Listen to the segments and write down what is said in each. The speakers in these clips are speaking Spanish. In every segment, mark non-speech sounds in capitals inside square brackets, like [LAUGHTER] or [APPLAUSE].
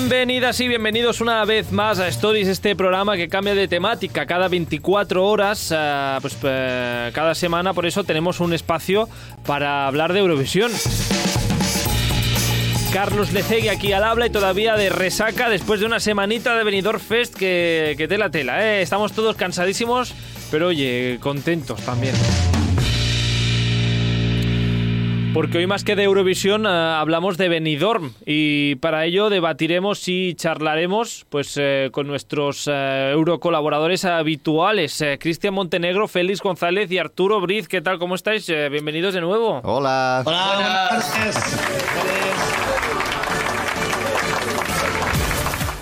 Bienvenidas y bienvenidos una vez más a Stories, este programa que cambia de temática cada 24 horas, eh, pues eh, cada semana, por eso tenemos un espacio para hablar de Eurovisión. Carlos Lecegui aquí al habla y todavía de resaca después de una semanita de Benidorm Fest que, que tela tela, ¿eh? Estamos todos cansadísimos, pero oye, contentos también. Porque hoy más que de Eurovisión eh, hablamos de Benidorm y para ello debatiremos y charlaremos pues eh, con nuestros eh, eurocolaboradores habituales, eh, Cristian Montenegro, Félix González y Arturo Briz. ¿Qué tal? ¿Cómo estáis? Eh, bienvenidos de nuevo. Hola. Hola, buenas.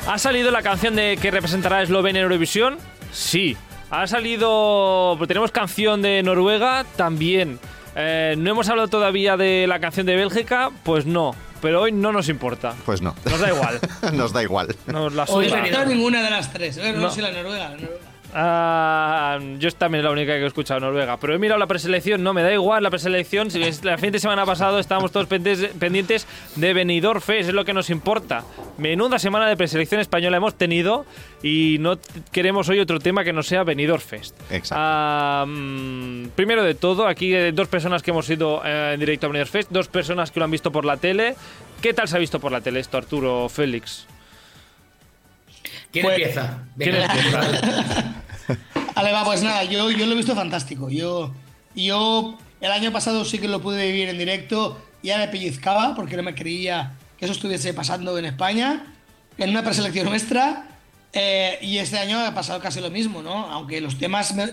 ¿Ha salido la canción de que representará a Eslovenia en Eurovisión? Sí. ¿Ha salido... pues ¿Tenemos canción de Noruega? También. Eh, ¿No hemos hablado todavía de la canción de Bélgica? Pues no. Pero hoy no nos importa. Pues no. Nos da igual. [LAUGHS] Nos da igual. Nos la Hoy no he ninguna de las tres. Eh, No, No. sé la Noruega. la Noruega. Ah, yo también es la única que he escuchado Noruega. Pero he mirado la preselección, no me da igual la preselección. Si la fin de semana pasado estábamos todos pendientes, de Benidorm Fest, es lo que nos importa. Menuda semana de preselección española hemos tenido y no queremos hoy otro tema que no sea Benidorm Fest. Exacto. Ah, mm, primero de todo, aquí dos personas que hemos ido eh, en directo a Benidorm Fest, dos personas que lo han visto por la tele. ¿Qué tal se ha visto por la tele esto, Arturo Félix? ¿Quién Pues- empieza? ¿Quién empieza? [LAUGHS] Vale, va, pues nada, yo, yo lo he visto fantástico. Yo, yo el año pasado sí que lo pude vivir en directo, ya me pellizcaba porque no me creía que eso estuviese pasando en España, en una preselección nuestra, eh, y este año ha pasado casi lo mismo, ¿no? Aunque los temas me-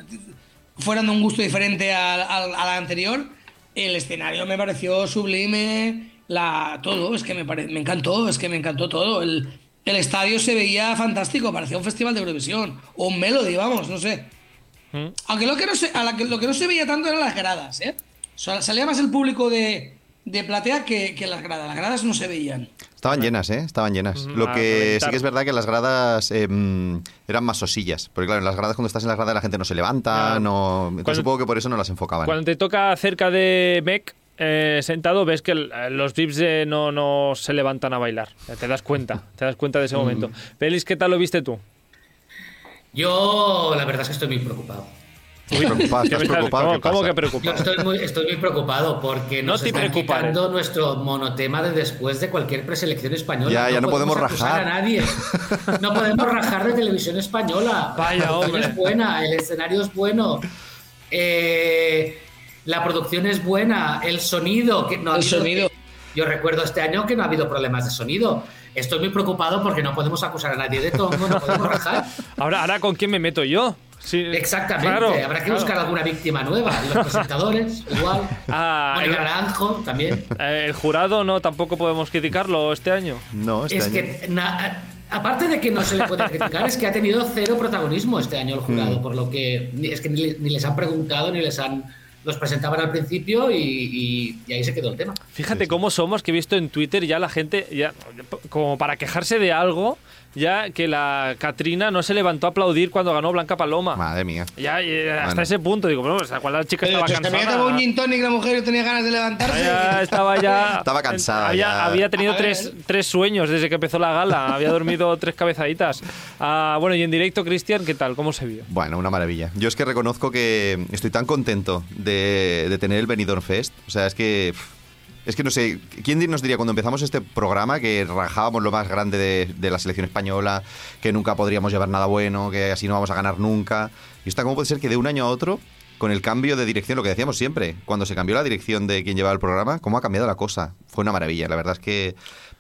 fueran de un gusto diferente al, al- a la anterior, el escenario me pareció sublime, la, todo, es que me, pare- me encantó, es que me encantó todo. El, el estadio se veía fantástico, parecía un festival de Eurovisión, o un Melody, vamos, no sé. ¿Mm? Aunque lo que no se, a la que, lo que no se veía tanto eran las gradas, ¿eh? O sea, salía más el público de, de platea que, que las gradas. Las gradas no se veían. Estaban llenas, ¿eh? Estaban llenas. Mm, Lo a que reventar. sí que es verdad que las gradas eh, mm, eran más sosillas. Porque claro, en las gradas cuando estás en las gradas la gente no se levanta, Claro. no... Entonces Cuando- supongo que por eso no las enfocaban. Cuando te toca cerca de Mec eh, sentado, ves que el- eh, los VIPs eh, no, no se levantan a bailar. Te das cuenta, te das cuenta de ese momento. Félix, ¿qué tal lo viste tú? Yo, la verdad es que estoy muy preocupado. Preocupado, ¿Qué ¿Estás preocupado? ¿Cómo, ¿Qué cómo que Yo preocupado? estoy muy, estoy muy preocupado porque No nos te están preocupes. quitando nuestro monotema de después de cualquier preselección española. Ya, ya no podemos acusar rajar. a nadie. No podemos rajar de televisión española. Vaya, la hombre. es buena, el escenario es bueno. eh, la producción es buena, el sonido. Que no ha El habido- sonido. Yo recuerdo este año que no ha habido problemas de sonido. Estoy muy preocupado porque no podemos acusar a nadie de tongo, no podemos rajar. [LAUGHS] Ahora, ahora ¿con quién me meto yo? Sí, Exactamente, claro, habrá que claro. buscar alguna víctima nueva. Los presentadores, [LAUGHS] igual. Ah, el- Naranjo, también. Eh, el jurado no, tampoco podemos criticarlo este año. No, este Es año- que, na- aparte de que no se le puede criticar, es que ha tenido cero protagonismo este año el Mm. jurado, por lo que es que ni, ni les han preguntado ni les han. Los presentaban al principio y, y- y ahí se quedó el tema. Fíjate cómo somos, que he visto en Twitter ya la gente, ya como para quejarse de algo, ya que la Katrina no se levantó a aplaudir cuando ganó Blanca Paloma. Madre mía. Ya, eh, hasta Bueno. ese punto, digo, bueno, o sea, cuando la chica Pero estaba pues, cansada. tomado un gin tonic la mujer tenía ganas de levantarse. Ya estaba ya. [LAUGHS] Estaba cansada Había, ya. había tenido tres, tres sueños desde que empezó la gala. Había dormido tres cabezaditas. Ah, bueno, y en directo, Cristian, ¿qué tal? ¿Cómo se vio? Bueno, una maravilla. Yo es que reconozco que estoy tan contento de, de tener el Benidorm Fest. O sea, es que... pff, Es que no sé, ¿quién nos diría cuando empezamos este programa que rajábamos lo más grande de, la selección española, que nunca podríamos llevar nada bueno, que así no vamos a ganar nunca? Y está, ¿cómo puede ser que de un año a otro, con el cambio de dirección, lo que decíamos siempre, cuando se cambió la dirección de quien llevaba el programa, cómo ha cambiado la cosa? Fue una maravilla. La verdad es que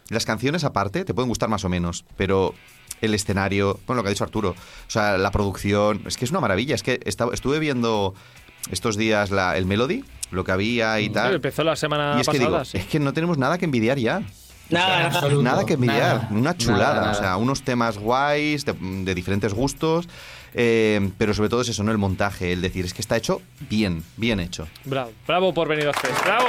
las canciones aparte te pueden gustar más o menos, pero el escenario, bueno, lo que ha dicho Arturo, o sea, la producción, es que es una maravilla. Es que esta- estuve viendo estos días el Melody, lo que había y tal. Empezó la semana Y es que digo, sí. es que no tenemos nada que envidiar ya. Nada, En nada. que envidiar, nada, una chulada, nada, nada. o sea, unos temas guays, de, de diferentes gustos, eh, pero sobre todo es eso, ¿no? El montaje, el decir, es que está hecho bien, bien hecho. Bravo, bravo por venir a Fest. ¡Bravo!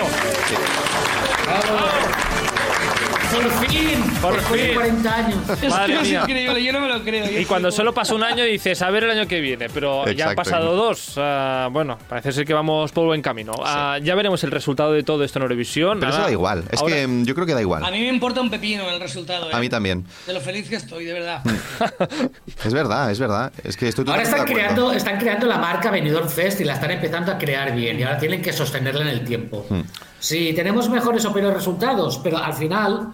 ¡Por fin! Por Después de fin. 40 años. Es Madre que es mía. increíble, yo no me lo creo. Y cuando solo pasa un año dices, a ver el año que viene, pero ya han pasado dos. Ah, bueno, parece ser que vamos por buen camino. Ah, ya veremos el resultado de todo esto en Eurovisión. Pero eso Nada. da igual. Es Ahora- que mm, yo creo que da igual. A mí me importa un pepino el resultado. ¿eh? A mí también. De lo feliz que estoy, de verdad. [LAUGHS] Es verdad, es verdad. Es que estoy Ahora están creando, están creando la marca Benidorm Fest y la están empezando a crear bien y ahora tienen que sostenerla en el tiempo. Hmm. Sí, tenemos mejores o peores resultados, pero al final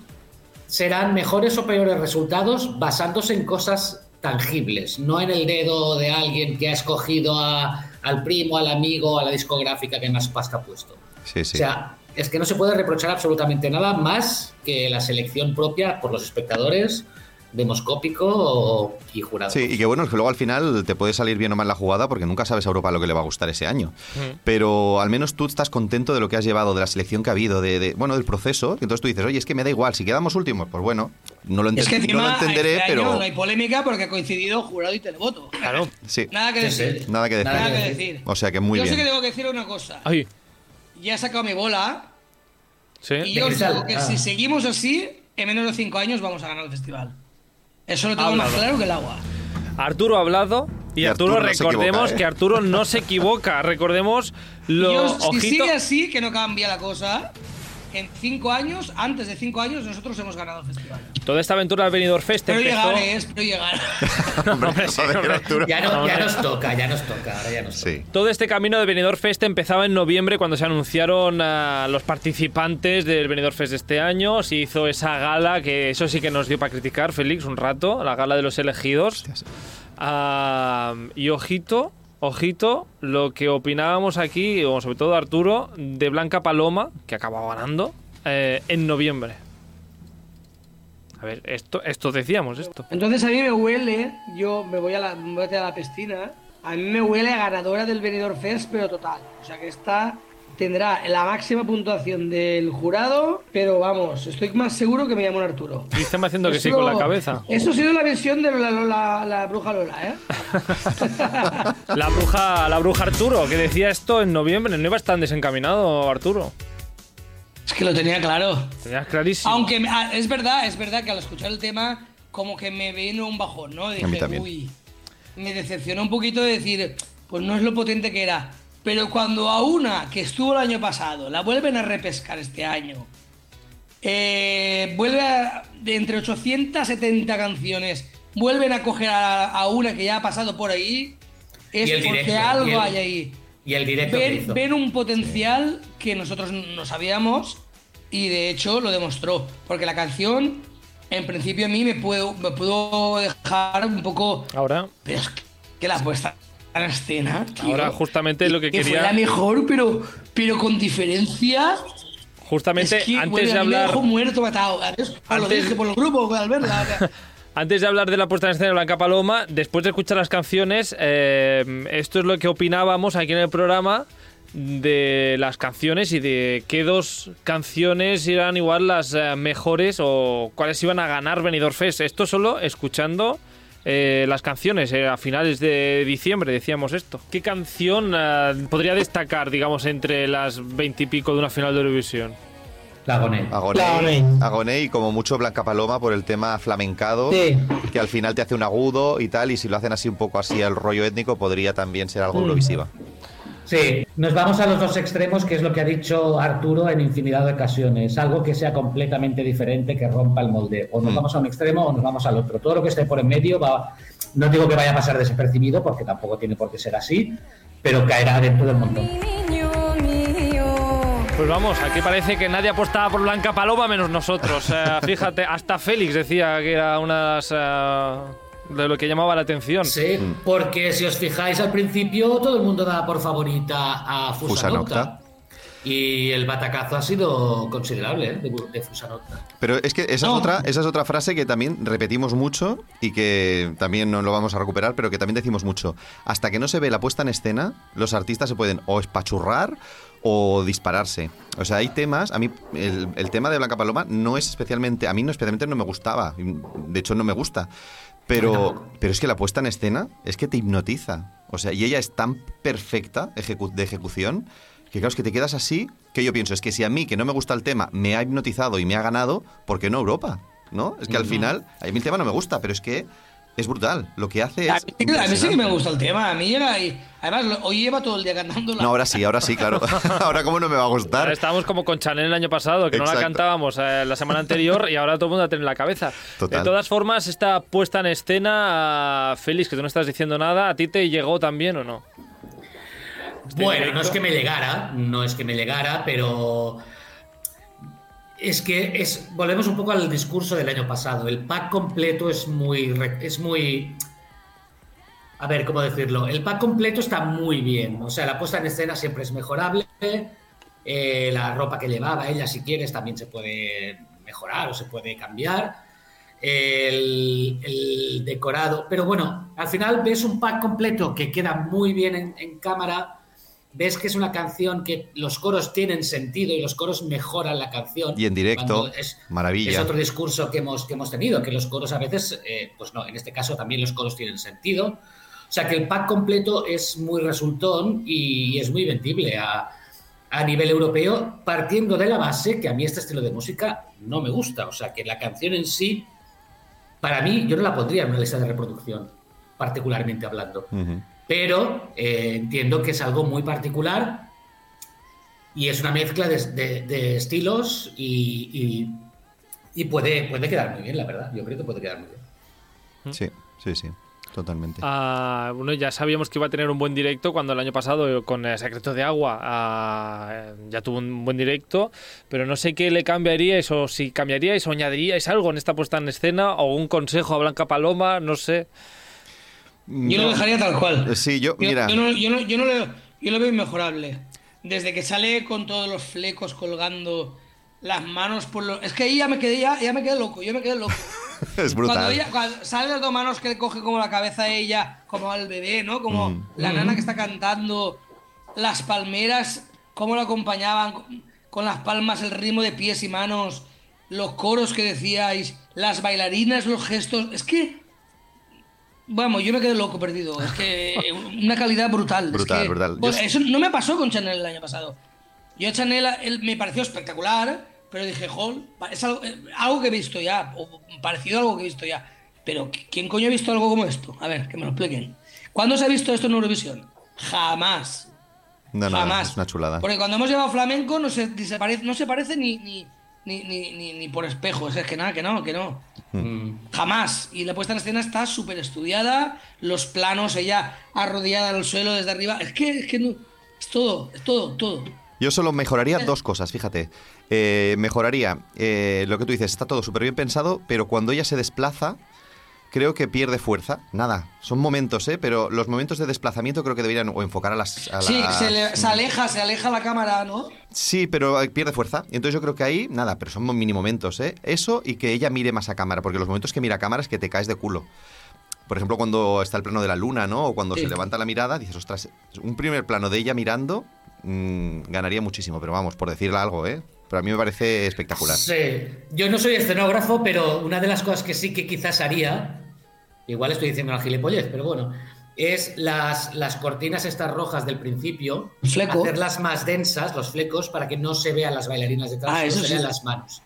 serán mejores o peores resultados basándose en cosas tangibles, no en el dedo de alguien que ha escogido a- al primo, al amigo, a la discográfica que más pasta ha puesto. Sí, sí. O sea, es que no se puede reprochar absolutamente nada más que la selección propia por los espectadores, demoscópico o- y jurado. Sí, y que bueno, es que luego al final te puede salir bien o mal la jugada porque nunca sabes a Europa lo que le va a gustar ese año. Pero al menos tú estás contento de lo que has llevado, de la selección que ha habido, de, de- bueno, del proceso. que Entonces tú dices, oye, es que me da igual, si quedamos últimos, pues bueno, no lo, enten- Es que no encima lo entenderé, este pero año no hay polémica porque ha coincidido jurado y televoto. Claro. sí, Nada que decir. sí. nada que decir. Nada que decir. O sea que muy yo bien. sí que tengo que decir una cosa. Ay, Ya he sacado mi bola sí. y yo cristal. digo que Ah. si seguimos así, en menos de cinco años vamos a ganar el festival. Eso lo tengo Hablado. más claro que el agua. Arturo ha hablado y, Y Arturo, Arturo no recordemos equivoca, ¿eh? que Arturo no se equivoca. Recordemos lo Yo, si ojito. sigue así, que no cambia la cosa, en cinco años, antes de cinco años, nosotros hemos ganado el festival. Toda esta aventura del Benidorm Fest Pero empezó. llegar, ¿eh? Espero llegar. [LAUGHS] No, hombre, sí, hombre. Ya, no- ya nos toca, ya nos toca, ahora ya nos toca. Sí. Todo este camino de Benidorm Fest empezaba en noviembre cuando se anunciaron a los participantes del Benidorm Fest de este año. Se hizo esa gala que eso sí que nos dio para criticar, Félix, un rato, la gala de los elegidos. Ah, y ojito, ojito, lo que opinábamos aquí, o sobre todo Arturo, de Blanca Paloma, que acababa ganando, eh, en noviembre. A ver, esto, esto decíamos, esto. Entonces a mí me huele, yo me voy a la, me voy a la piscina, a mí me huele a ganadora del Benidorm Fest, pero total. O sea que esta tendrá la máxima puntuación del jurado, pero vamos, estoy más seguro que me llamo Arturo. Cristian haciendo que sí Eso- con la cabeza. Eso ha sido la versión de la, la- la bruja Lola, ¿eh? [LAUGHS] La bruja, la bruja Arturo, que decía esto en noviembre. No iba tan desencaminado, Arturo. Es que lo tenía claro. Tenías clarísimo. Aunque ah, es verdad, es verdad que al escuchar el tema, como que me vino un bajón, ¿no? Dije, mí también. uy, me decepcionó un poquito de decir, pues no es lo potente que era. Pero cuando a una que estuvo el año pasado la vuelven a repescar este año, eh, vuelve a, de entre 870 canciones, vuelven a coger a, a una que ya ha pasado por ahí, es porque directo, algo el- hay ahí. Y el directo Ven, ven un potencial que nosotros no sabíamos y de hecho lo demostró. Porque la canción, en principio a mí me puedo, me pudo dejar un poco... Ahora, Pero es que la puesta en escena... tío, Ahora justamente lo que que quería- Fue la mejor, pero, pero con diferencia... justamente es que, antes bueno, de mí me hablar. dejó muerto, matado. Adiós, Lo Antes- dije por el grupo al verla. [LAUGHS] Antes de hablar de la puesta en escena de Blanca Paloma, después de escuchar las canciones, eh, esto es lo que opinábamos aquí en el programa de las canciones y de qué dos canciones eran igual las eh, mejores o cuáles iban a ganar Benidorm Fest. Esto solo escuchando eh, las canciones eh, a finales de diciembre decíamos esto. ¿Qué canción eh, podría destacar, digamos, entre las veintipico de una final de Eurovisión? La Goné. Agoné, Agoné. Agoné y como mucho Blanca Paloma por el tema flamencado, Sí. que al final te hace un agudo y tal, y si lo hacen así un poco así al rollo étnico, podría también ser Mm. algo Eurovisiva. Sí, nos vamos a los dos extremos, que es lo que ha dicho Arturo en infinidad de ocasiones. Algo que sea completamente diferente, que rompa el molde. O nos Mm. vamos a un extremo o nos vamos al otro. Todo lo que esté por en medio va. No digo que vaya a pasar desapercibido, porque tampoco tiene por qué ser así, pero caerá dentro del montón. Pues vamos, aquí parece que nadie apostaba por Blanca Paloma menos nosotros. Eh, [LAUGHS] fíjate, hasta Félix decía que era una de las. eh, de lo que llamaba la atención. Sí, porque si os fijáis al principio, todo el mundo daba por favorita a Fusanocta. Fusanocta. Y el batacazo ha sido considerable ¿eh? de, de Fusanocta. Pero es que esa, es No. otra, esa es otra frase que también repetimos mucho y que también no lo vamos a recuperar, pero que también decimos mucho. Hasta que no se ve la puesta en escena, los artistas se pueden o espachurrar o dispararse. O sea, hay temas, a mí el, el tema de Blanca Paloma no es especialmente, a mí no especialmente no me gustaba, de hecho no me gusta. Pero, pero es que la puesta en escena es que te hipnotiza. O sea, y ella es tan perfecta ejecu- de ejecución Que claro, es que te quedas así, que yo pienso, es que si a mí, que no me gusta el tema, me ha hipnotizado y me ha ganado, ¿por qué no Europa? ¿No? Es que al final, a mí el tema no me gusta, pero es que es brutal. Lo que hace A es. mí, a mí sí que me gusta el tema. A mí llega y. Además, hoy lleva todo el día cantando la. No, ahora sí, ahora sí, claro. [LAUGHS] [LAUGHS] ahora, ¿cómo no me va a Ahora gustar? estábamos como con Chanel el año pasado, que no la cantábamos eh, la semana anterior y ahora todo el mundo la tiene en la cabeza. Total. De todas formas, esta puesta en escena, Félix, que tú no estás diciendo nada, ¿a ti te llegó también o no? Este Bueno, directo. no es que me llegara, no es que me llegara, pero es que es volvemos un poco al discurso del año pasado. El pack completo es muy es muy a ver cómo decirlo. El pack completo está muy bien. O sea, la puesta en escena siempre es mejorable. Eh, la ropa que llevaba ella, si quieres, también se puede mejorar o se puede cambiar. El, el decorado. Pero bueno, al final ves un pack completo que queda muy bien en, en cámara. Ves que es una canción que los coros tienen sentido y los coros mejoran la canción. Y en directo, es, maravilla. es otro discurso que hemos, que hemos tenido, que los coros a veces, eh, pues no, en este caso también los coros tienen sentido. O sea que el pack completo es muy resultón y, es muy vendible a, a nivel europeo, partiendo de la base que a mí este estilo de música no me gusta. O sea que la canción en sí, para mí, yo no la pondría en una lista de reproducción, particularmente hablando. Ujú. Pero eh, entiendo que es algo muy particular y es una mezcla de, de- de estilos y, y- y puede, puede quedar muy bien, la verdad. Yo creo que puede quedar muy bien. Sí, sí, sí. Totalmente. Ah, bueno, ya sabíamos que iba a tener un buen directo cuando el año pasado eh, con el Secreto de Agua ah, ya tuvo un buen directo, pero no sé qué le cambiaríais o si cambiaríais o añadiríais algo en esta puesta en escena o un consejo a Blanca Paloma, no sé. Yo lo dejaría tal cual. Sí, yo, Yo, mira. yo no, yo, no, yo, no lo, yo lo veo inmejorable. Desde que sale con todos los flecos colgando las manos por los. Es que ahí ya me quedé, ya, ya me quedé loco, yo me quedé loco. [LAUGHS] es Cuando, brutal. ella, cuando salen las dos manos que le coge como la cabeza a ella, como al bebé, ¿no? Como Mm. la nana que está cantando, las palmeras, cómo lo acompañaban, con las palmas, el ritmo de pies y manos, los coros que decíais, las bailarinas, los gestos. Es que. Vamos, yo me quedé loco perdido. Es que [LAUGHS] una calidad brutal. Es Brutal, que- brutal. Bueno, Yo- eso no me pasó con Chanel el año pasado. Yo a Chanel él, me pareció espectacular, pero dije, jol, es algo, eh, algo que he visto ya, o parecido a algo que he visto ya. Pero ¿quién coño ha visto algo como esto? A ver, que me lo expliquen. ¿Cuándo se ha visto esto en Eurovisión? Jamás. No, no, Jamás. es una chulada. Porque cuando hemos llevado flamenco no se, se parece, no se parece ni, ni, ni, ni, ni- ni por espejo. Es que nada, que no, que no. Jamás. Y la puesta en escena está súper estudiada. Los planos, ella arrodillada en el suelo desde arriba. Es que, es que no. Es todo, es todo, todo. Yo solo mejoraría dos cosas, fíjate. Eh, mejoraría eh, lo que tú dices, está todo súper bien pensado, pero cuando ella se desplaza, creo que pierde fuerza. Nada, son momentos, ¿eh? Pero los momentos de desplazamiento creo que deberían o enfocar a las... a Sí, las- se, le- se aleja, se aleja la cámara, ¿no? Sí, pero eh, pierde fuerza. Entonces yo creo que ahí, nada, pero son mini momentos, ¿eh? Eso y que ella mire más a cámara, porque los momentos que mira a cámara es que te caes de culo. Por ejemplo, cuando está el plano de la luna, ¿no? O cuando Sí. se levanta la mirada, dices, ostras, un primer plano de ella mirando mm, ganaría muchísimo, pero vamos, por decirle algo, ¿eh? Pero a mí me parece espectacular. Sí, yo no soy escenógrafo, pero una de las cosas que sí que quizás haría, igual estoy diciendo una gilipollez, pero bueno, es las, las cortinas estas rojas del principio, fleco. hacerlas más densas, los flecos, para que no se vean las bailarinas detrás, Ah, eso se sí. vean las manos.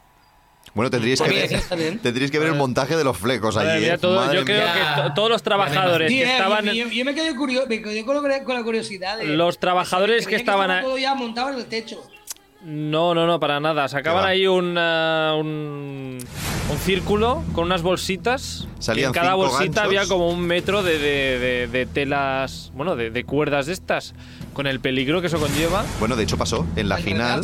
Bueno, tendríais que, ver, tendríais que ver el montaje de los flecos allí. ¿eh? todo- yo creo mía. que todos los trabajadores Sí, que estaban... yo, yo- yo me quedé, me quedé con, la- con la curiosidad. De, Los trabajadores que estaban estaba a- todo ya montado en el techo. No, no, no, para nada. Sacaban ahí un, ah, un, un círculo con unas bolsitas. Salían y en cada cinco bolsita ganchos. había como un metro de, de- de- de telas, bueno, de, de cuerdas de estas, con el peligro que eso conlleva. Bueno, de hecho pasó. En la final,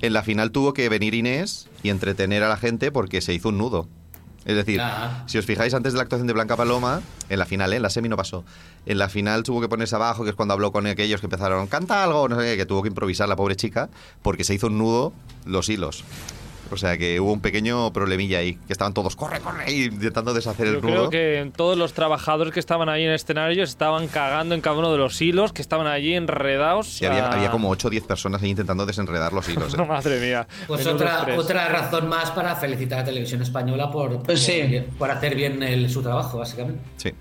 en la final tuvo que venir Inés y entretener a la gente porque se hizo un nudo. Es decir, Ah. si os fijáis antes de la actuación de Blanca Paloma, en la final, ¿eh? en la semi no pasó. En la final tuvo que ponerse abajo, que es cuando habló con aquellos que empezaron, canta algo, no sé qué, que tuvo que improvisar la pobre chica, porque se hizo un nudo los hilos. O sea que hubo un pequeño problemilla ahí, que estaban todos, corre, corre, y intentando deshacer Yo el creo nudo. que todos los trabajadores que estaban ahí en el escenario estaban cagando en cada uno de los hilos que estaban allí enredados. Sí, había, a- había como 8 o 10 personas ahí intentando desenredar los hilos. [LAUGHS] ¿eh? No, madre mía. Pues otra, otra razón más para felicitar a Televisión Española por, Pues sí. por, por hacer bien el- su trabajo, básicamente. Sí.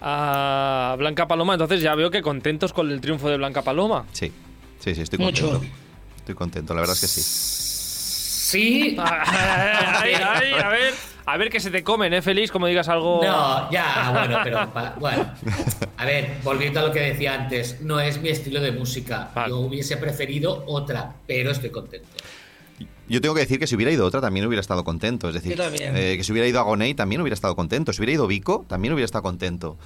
A Blanca Paloma, entonces ya veo que contentos con el triunfo de Blanca Paloma. Sí. Sí, sí, estoy Mucho. contento. Estoy contento, la verdad es que sí. Sí. [LAUGHS] Ay, ay, a ver, a ver que se te comen, ¿eh, Félix? Como digas algo. No, ya, bueno, pero bueno. A ver, volviendo a lo que decía antes, no es mi estilo de música. Vale. Yo hubiese preferido otra, pero estoy contento. Yo tengo que decir que si hubiera ido otra también hubiera estado contento. Es decir, eh, que si hubiera ido Agoney también hubiera estado contento. Si hubiera ido Vico también hubiera estado contento.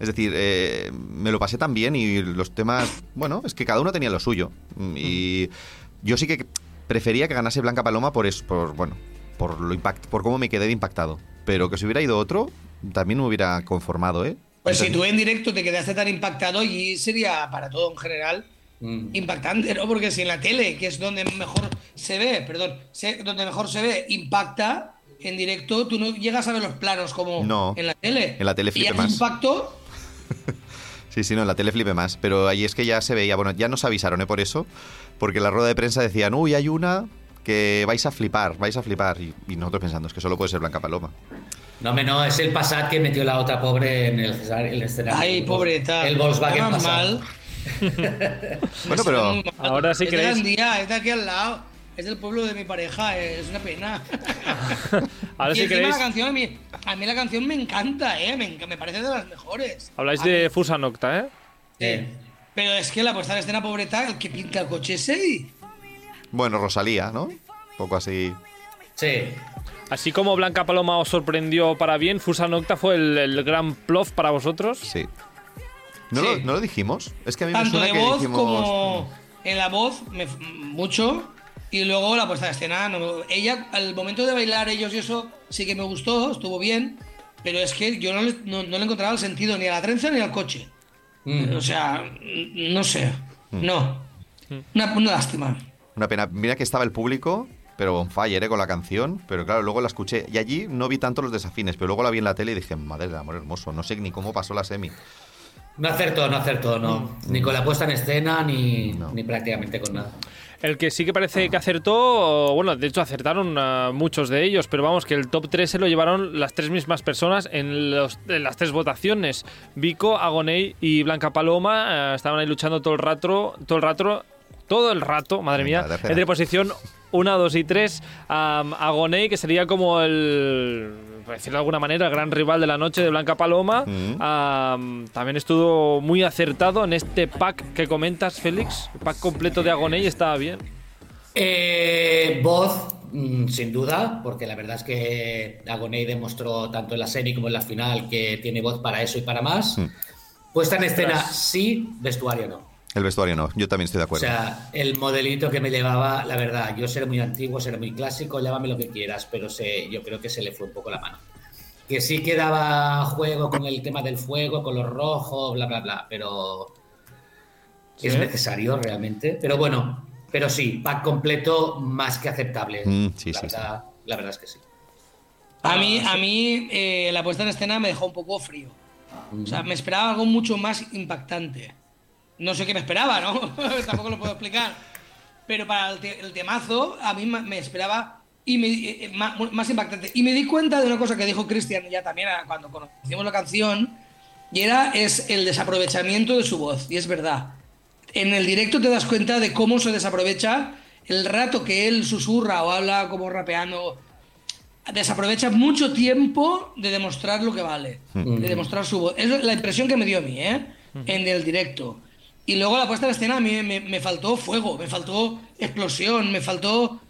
Es decir, eh, me lo pasé tan bien y los temas, bueno, es que cada uno tenía lo suyo. Y yo sí que prefería que ganase Blanca Paloma por eso, por, bueno, por lo impact, por cómo me quedé de impactado. Pero que si hubiera ido otro, también me hubiera conformado, ¿eh? Pues si tú en directo te quedaste tan impactado y sería para todo en general Mm. impactante, ¿no? Porque si en la tele, que es donde mejor se ve, perdón, se- donde mejor se ve, impacta en directo, tú no llegas a ver los planos como No. en la tele. En la tele flipe más. impacto, [LAUGHS] Sí, sí, no, en la tele flipe más. Pero ahí es que ya se veía, bueno, ya nos avisaron, ¿eh? Por eso, porque en la rueda de prensa decían, uy, hay una que vais a flipar, vais a flipar. Y, y nosotros pensando, es que solo puede ser Blanca Paloma. No, me no, es el Passat que metió la otra pobre en el, el escenario. ay, pobreta. El Volkswagen Passat. mal. [LAUGHS] Bueno, pero. Ahora sí es que es- Gandía, es de aquí al lado. Es del pueblo de mi pareja, es una pena. [LAUGHS] Ahora y sí encima la canción, a mí, a mí la canción me encanta, ¿eh? Me, me parece de las mejores. Habláis A de mí- Fusa Nocta, ¿eh? Sí. Pero es que la puesta en escena pobreta, el que pinta el coche ese y... bueno, Rosalía, ¿no? Un poco así. Sí. Así como Blanca Paloma os sorprendió para bien, Fusa Nocta fue el, el gran plof para vosotros. Sí. ¿No, Sí. Lo, ¿No lo dijimos? Es que a mí me Tanto suena de que voz dijimos. como en la voz, me- mucho. Y luego la puesta en escena. no me- ella, al momento de bailar ellos y eso, sí que me gustó, estuvo bien. Pero es que yo no le, no, no le encontraba el sentido ni a la trenza ni al coche. Mm. O sea, no sé. No. Una, una lástima. Una pena. Mira que estaba el público, pero on fire, ¿eh? Con la canción. Pero claro, luego la escuché. Y allí no vi tanto los desafines, pero luego la vi en la tele y dije, madre del amor hermoso. No sé ni cómo pasó la semi. No acertó, no acertó, no. Ni con la puesta en escena, ni, No. ni prácticamente con nada. El que sí que parece que acertó, bueno, de hecho acertaron ah, muchos de ellos, pero vamos, que el top 3 se lo llevaron las tres mismas personas en, los- en las tres votaciones. Vico, Agoney y Blanca Paloma eh, estaban ahí luchando todo el rato, todo el rato, todo el rato, madre mía, entre posición 1, 2 y 3. Agoney, que sería como el, por decirlo de alguna manera, el gran rival de la noche de Blanca Paloma. Mm. Am, también estuvo muy acertado en este pack que comentas, Félix. El pack completo de Agoney estaba bien. Eh, voz, mm, sin duda, porque la verdad es que Agoney demostró tanto en la serie como en la final que tiene voz para eso y para más. Mm. Puesta en escena, sí, vestuario no. El vestuario no. Yo también estoy de O acuerdo. sea, el modelito que me llevaba, la verdad, yo seré muy antiguo, seré muy clásico, llámame lo que quieras, pero se, yo creo que se le fue un poco la mano. Que sí que daba juego con el tema del fuego, con los rojos, bla, bla, bla, pero Sí. es necesario realmente. Pero bueno, pero sí, pack completo más que aceptable. Mm, sí, la, sí, verdad, la verdad es que sí. A mí, a mí eh, la puesta en escena me dejó un poco frío. O sea, me esperaba algo mucho más impactante. No sé qué me esperaba, ¿no? [LAUGHS] Tampoco lo puedo explicar. Pero para el, te- el temazo, a mí me esperaba y me- eh, ma- más, impactante. Y me di cuenta de una cosa que dijo Cristian ya también ah, cuando conocimos la canción, y era es el desaprovechamiento de su voz. Y es verdad. En el directo te das cuenta de cómo se desaprovecha el rato que él susurra o habla como rapeando desaprovecha mucho tiempo de demostrar lo que vale, de demostrar su voz. Es la impresión que me dio a mí, ¿eh? En el directo. Y luego la puesta en escena a mí me, me faltó fuego, me faltó explosión, me faltó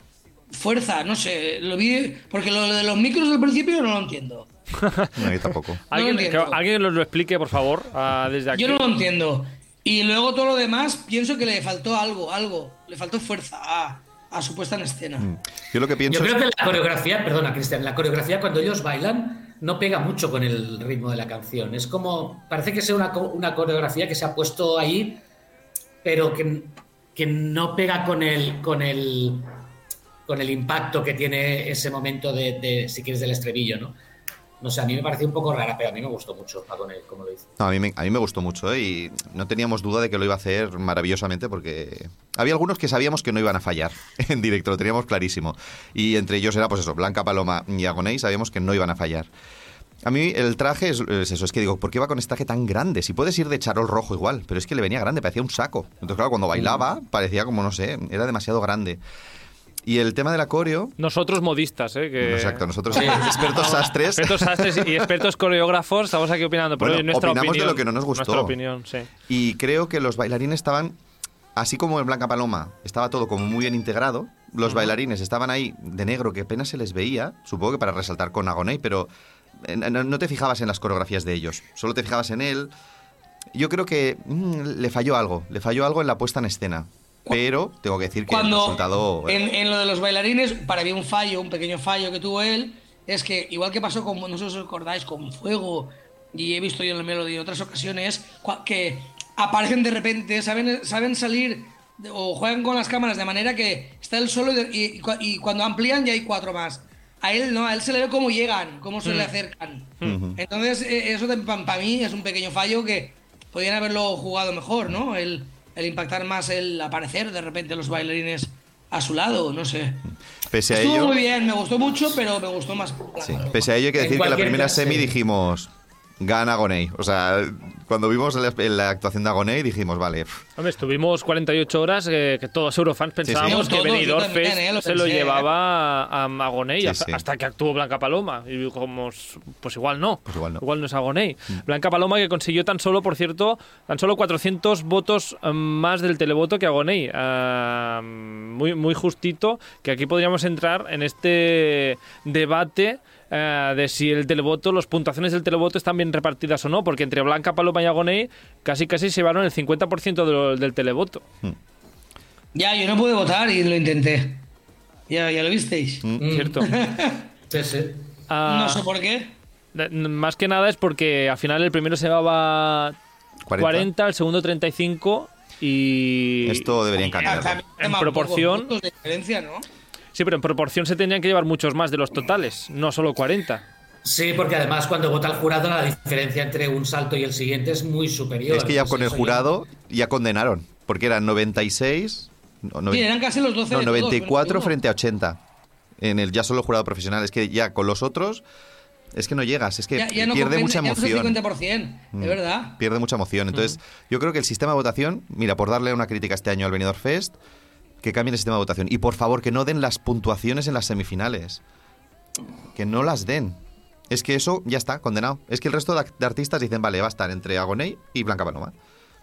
fuerza, no sé, lo vi porque lo de los micros del principio no lo entiendo. [LAUGHS] No, yo tampoco. [LAUGHS] ¿Alguien, entiendo. que alguien nos lo explique, por favor, ah, desde aquí? Yo no lo entiendo. Y luego todo lo demás pienso que le faltó algo, algo, le faltó fuerza a, a su puesta en escena. Yo lo que pienso Yo creo es- que la coreografía, perdona Cristian, la coreografía cuando ellos bailan no pega mucho con el ritmo de la canción. Es como, parece que sea una, una coreografía que se ha puesto ahí, pero que, que no pega con el, con el, con el impacto que tiene ese momento de, si quieres, del estribillo, ¿no? No sé, a mí me pareció un poco rara, pero a mí me gustó mucho con él, como lo hizo. No, a, mí me, a mí me gustó mucho ¿eh? y no teníamos duda de que lo iba a hacer maravillosamente porque había algunos que sabíamos que no iban a fallar [LAUGHS] en directo, lo teníamos clarísimo. Y entre ellos era pues eso, Blanca Paloma y Agoney, sabíamos que no iban a fallar. A mí el traje es, es eso, es que digo, ¿por qué va con este traje tan grande? Si puedes ir de charol rojo igual, pero es que le venía grande, parecía un saco. Entonces, claro, cuando bailaba, parecía como, no sé, era demasiado grande. Y el tema del acorio, Nosotros modistas, ¿eh? Que... exacto, nosotros [LAUGHS] expertos sastres, Expertos sastres y expertos coreógrafos, estamos aquí opinando. Pero Bueno, oye, nuestra opinamos de opinión, lo que no nos gustó. Nuestra opinión, sí. y creo que los bailarines estaban, así como en Blanca Paloma, estaba todo como muy bien integrado, los bailarines estaban ahí de negro que apenas se les veía, supongo que para resaltar con Agoney, pero no, te fijabas en las coreografías de ellos, solo te fijabas en él. Yo creo que mm, le falló algo, le falló algo en la puesta en escena. Pero tengo que decir que el Cuando resultado... en, en lo de los bailarines, para mí un fallo, un pequeño fallo que tuvo él, es que igual que pasó con, no sé si os acordáis, con Fuego, y he visto yo en el Melody en otras ocasiones, que aparecen de repente, saben, saben salir o juegan con las cámaras de manera que está él solo y cuando amplían ya hay cuatro más. A él no, a él se le ve cómo llegan, cómo se le acercan. Entonces, eh, eso para mí es un pequeño fallo que podrían haberlo jugado mejor, ¿no? El, el impactar más el aparecer de repente los bailarines a su lado, no sé. Pese a Estuvo ello... muy bien, me gustó mucho, pero me gustó más. Sí, pese a ello hay que decir que la primera semi dijimos, gana Agoney. O sea, cuando vimos la, la actuación de Agoney dijimos, vale, Hombre, estuvimos 48 horas eh, que todos eurofans pensábamos sí. que Benidorm también, Fest eh, lo se lo pensé, llevaba a, a Sí, hasta, sí. hasta que actuó Blanca Paloma. Y como, pues igual no. Pues igual no. es Agoney. Blanca Paloma que consiguió tan solo, por cierto, tan solo 400 votos eh, más del televoto que Agoney. Ah, muy, muy justito, que aquí podríamos entrar en este debate eh, de si el televoto, las puntuaciones del televoto están bien repartidas o no, porque entre Blanca Paloma y Agoney casi casi se llevaron el 50% de lo- del televoto. Ya, yo no pude votar y lo intenté. Ya, ya lo visteis. ¿Cierto? [LAUGHS] Sí, sí. Ah, No sé por qué. Más que nada es porque al final el primero se llevaba 40. 40, el segundo 35 y... esto deberían cambiarlo. también En proporción- de diferencia, ¿no? Sí, pero en proporción se tenían que llevar muchos más de los totales, no solo 40. Sí, porque además cuando vota el jurado la diferencia entre un salto y el siguiente es muy superior. Es que ya con el jurado ya condenaron, porque eran 96, no, Sí, eran casi los 12 no, de todos, 94 21. frente a 80 en el ya solo jurado profesional. Es que ya con los otros es que no llegas, es que Ya, ya no pierde mucha ya no es el emoción. 50%, Mm. de verdad. Pierde mucha emoción. Entonces, yo creo que el sistema de votación, mira, por darle una crítica este año al Benidorm Fest, que cambien el sistema de votación. Y por favor, que no den las puntuaciones en las semifinales. Que no las den. Es que eso ya está, condenado. Es que el resto de, artistas dicen, vale, va a estar entre Agoney y Blanca Paloma.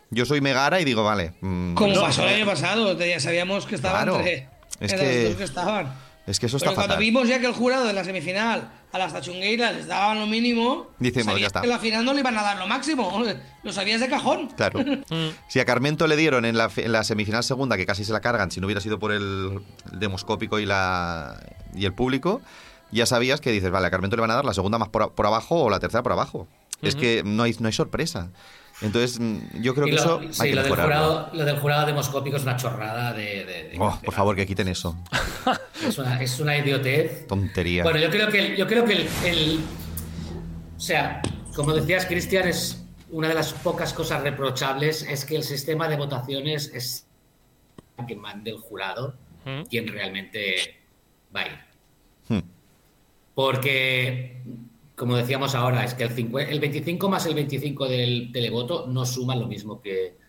Yo soy Megara y digo, vale. mm, Como no, pasó el año pasado, ya sabíamos que estaban Claro. entre, Es entre que- los dos que estaban. Es que eso está Pero cuando fatal. vimos ya que el jurado de la semifinal a las tachungueiras les daban lo mínimo, Decimos, sabías ya está. que en la final no le iban a dar lo máximo. [LAUGHS] Lo sabías de cajón. Claro. [LAUGHS] si a Carmento le dieron en la, en la semifinal segunda, que casi se la cargan, si no hubiera sido por el, el demoscópico y, la, y el público, ya sabías que dices, vale, a Carmento le van a dar la segunda más por, por abajo o la tercera por abajo. Es que no hay, no hay sorpresa. Entonces, mm, yo creo Y que lo, eso sí, hay que lo, del jurado, lo del jurado demoscópico es una chorrada de... de- de- Oh, por favor, que quiten eso. [LAUGHS] Es una, es una idiotez. Tontería. Bueno, yo creo que, el- yo creo que el, el- O sea, como decías, Cristian, es una de las pocas cosas reprochables es que el sistema de votaciones es que mande el jurado Mm. quien realmente va a ir. Hmm. Porque, como decíamos ahora, es que el, cincue- el 25 más el 25 del televoto no suma lo mismo que.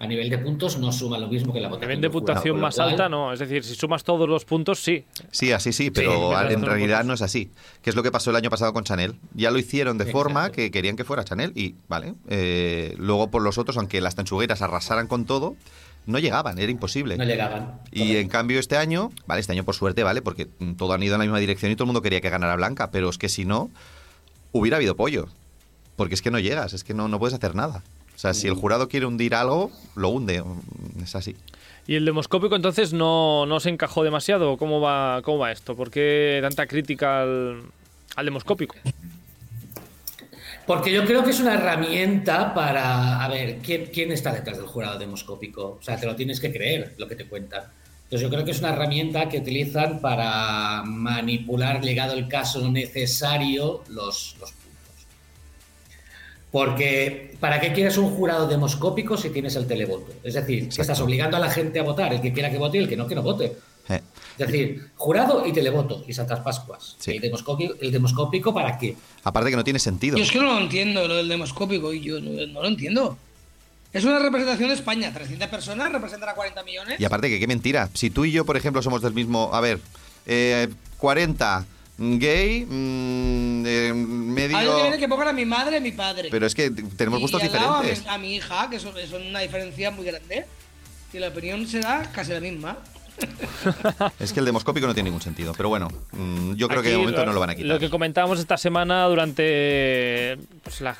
A nivel de puntos, no suma lo mismo que la A votación. nivel de puntuación con lo más cual- alta, no. Es decir, si sumas todos los puntos, sí. Sí, así sí, pero en realidad no es así. Que es lo que pasó el año pasado con Chanel. Ya lo hicieron de Exacto. forma que querían que fuera Chanel y, vale, eh, luego por los otros, aunque las tanchugueras arrasaran con todo, no llegaban, era imposible. No llegaban. Y en cambio este año, vale, este año por suerte, vale, porque mm, todo han ido en la misma dirección y todo el mundo quería que ganara Blanca, pero es que si no, hubiera habido pollo. Porque es que no llegas, es que no, no puedes hacer nada. O sea, si el jurado quiere hundir algo, lo hunde. mm, Es así. ¿Y el demoscópico entonces no, no se encajó demasiado? ¿Cómo va, cómo va esto? ¿Por qué tanta crítica al, al demoscópico? Porque yo creo que es una herramienta para. A ver, ¿quién, quién está detrás del jurado demoscópico? O sea, te lo tienes que creer lo que te cuentan. Entonces, yo creo que es una herramienta que utilizan para manipular, llegado el caso necesario, los, los puntos. Porque, ¿para qué quieres un jurado demoscópico si tienes el televoto? Es decir, que estás obligando a la gente a votar, el que quiera que vote y el que no, que no vote. Es decir, jurado y televoto y Santas Pascuas. Sí. El, demoscópico, el demoscópico, ¿para qué? Aparte que no tiene sentido. Yo es que no lo entiendo, lo del demoscópico, y yo no, no lo entiendo. Es una representación de España, 300 personas representan a 40 millones. Y aparte que qué mentira. Si tú y yo, por ejemplo, somos del mismo... A ver, eh, 40 gay, mm, eh, medio... Algo que viene que pongan a mi madre y a mi padre. Pero es que tenemos Y gustos al lado a mi- diferentes. A mi, hija, que son, son una diferencia muy grande. Y la opinión será casi la misma. Es que el demoscópico no tiene ningún sentido. Pero bueno, mm, yo creo que de Aquí momento no lo van a quitar. Lo que comentábamos esta semana durante, pues, la-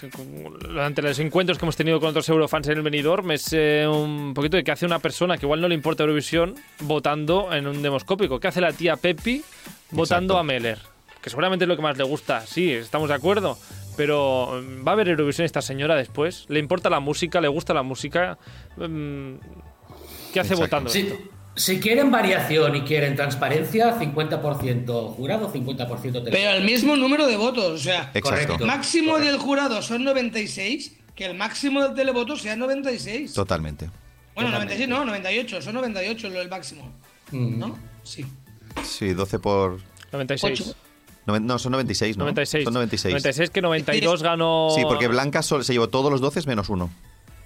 durante los encuentros que hemos tenido con otros eurofans en el Benidorm es eh, un poquito de qué hace una persona que igual no le importa Eurovisión votando en un demoscópico. ¿Qué hace la tía Pepi votando Exacto. a Meller? Que seguramente es lo que más le gusta. Sí, estamos de acuerdo. Pero mm, ¿va a haber Eurovisión esta señora después? ¿Le importa la música? ¿Le gusta la música? Mm, ¿Qué hace Exacto. votando Si, esto? Si quieren variación y quieren transparencia, 50% jurado, 50% televoto. Pero el mismo número de votos. O sea, Exacto. Correcto. máximo del jurado son 96. Que el máximo del televoto sea 96. Totalmente. Bueno, Totalmente. 96 no, 98. Son 98 lo del máximo. Mm. ¿No? Sí. Sí, 12 por... 96. Ocho. noven- No, son 96, ¿no? 96. Son 96. 96 que 92 ganó. Sí, porque Blanca se llevó todos los 12 menos uno.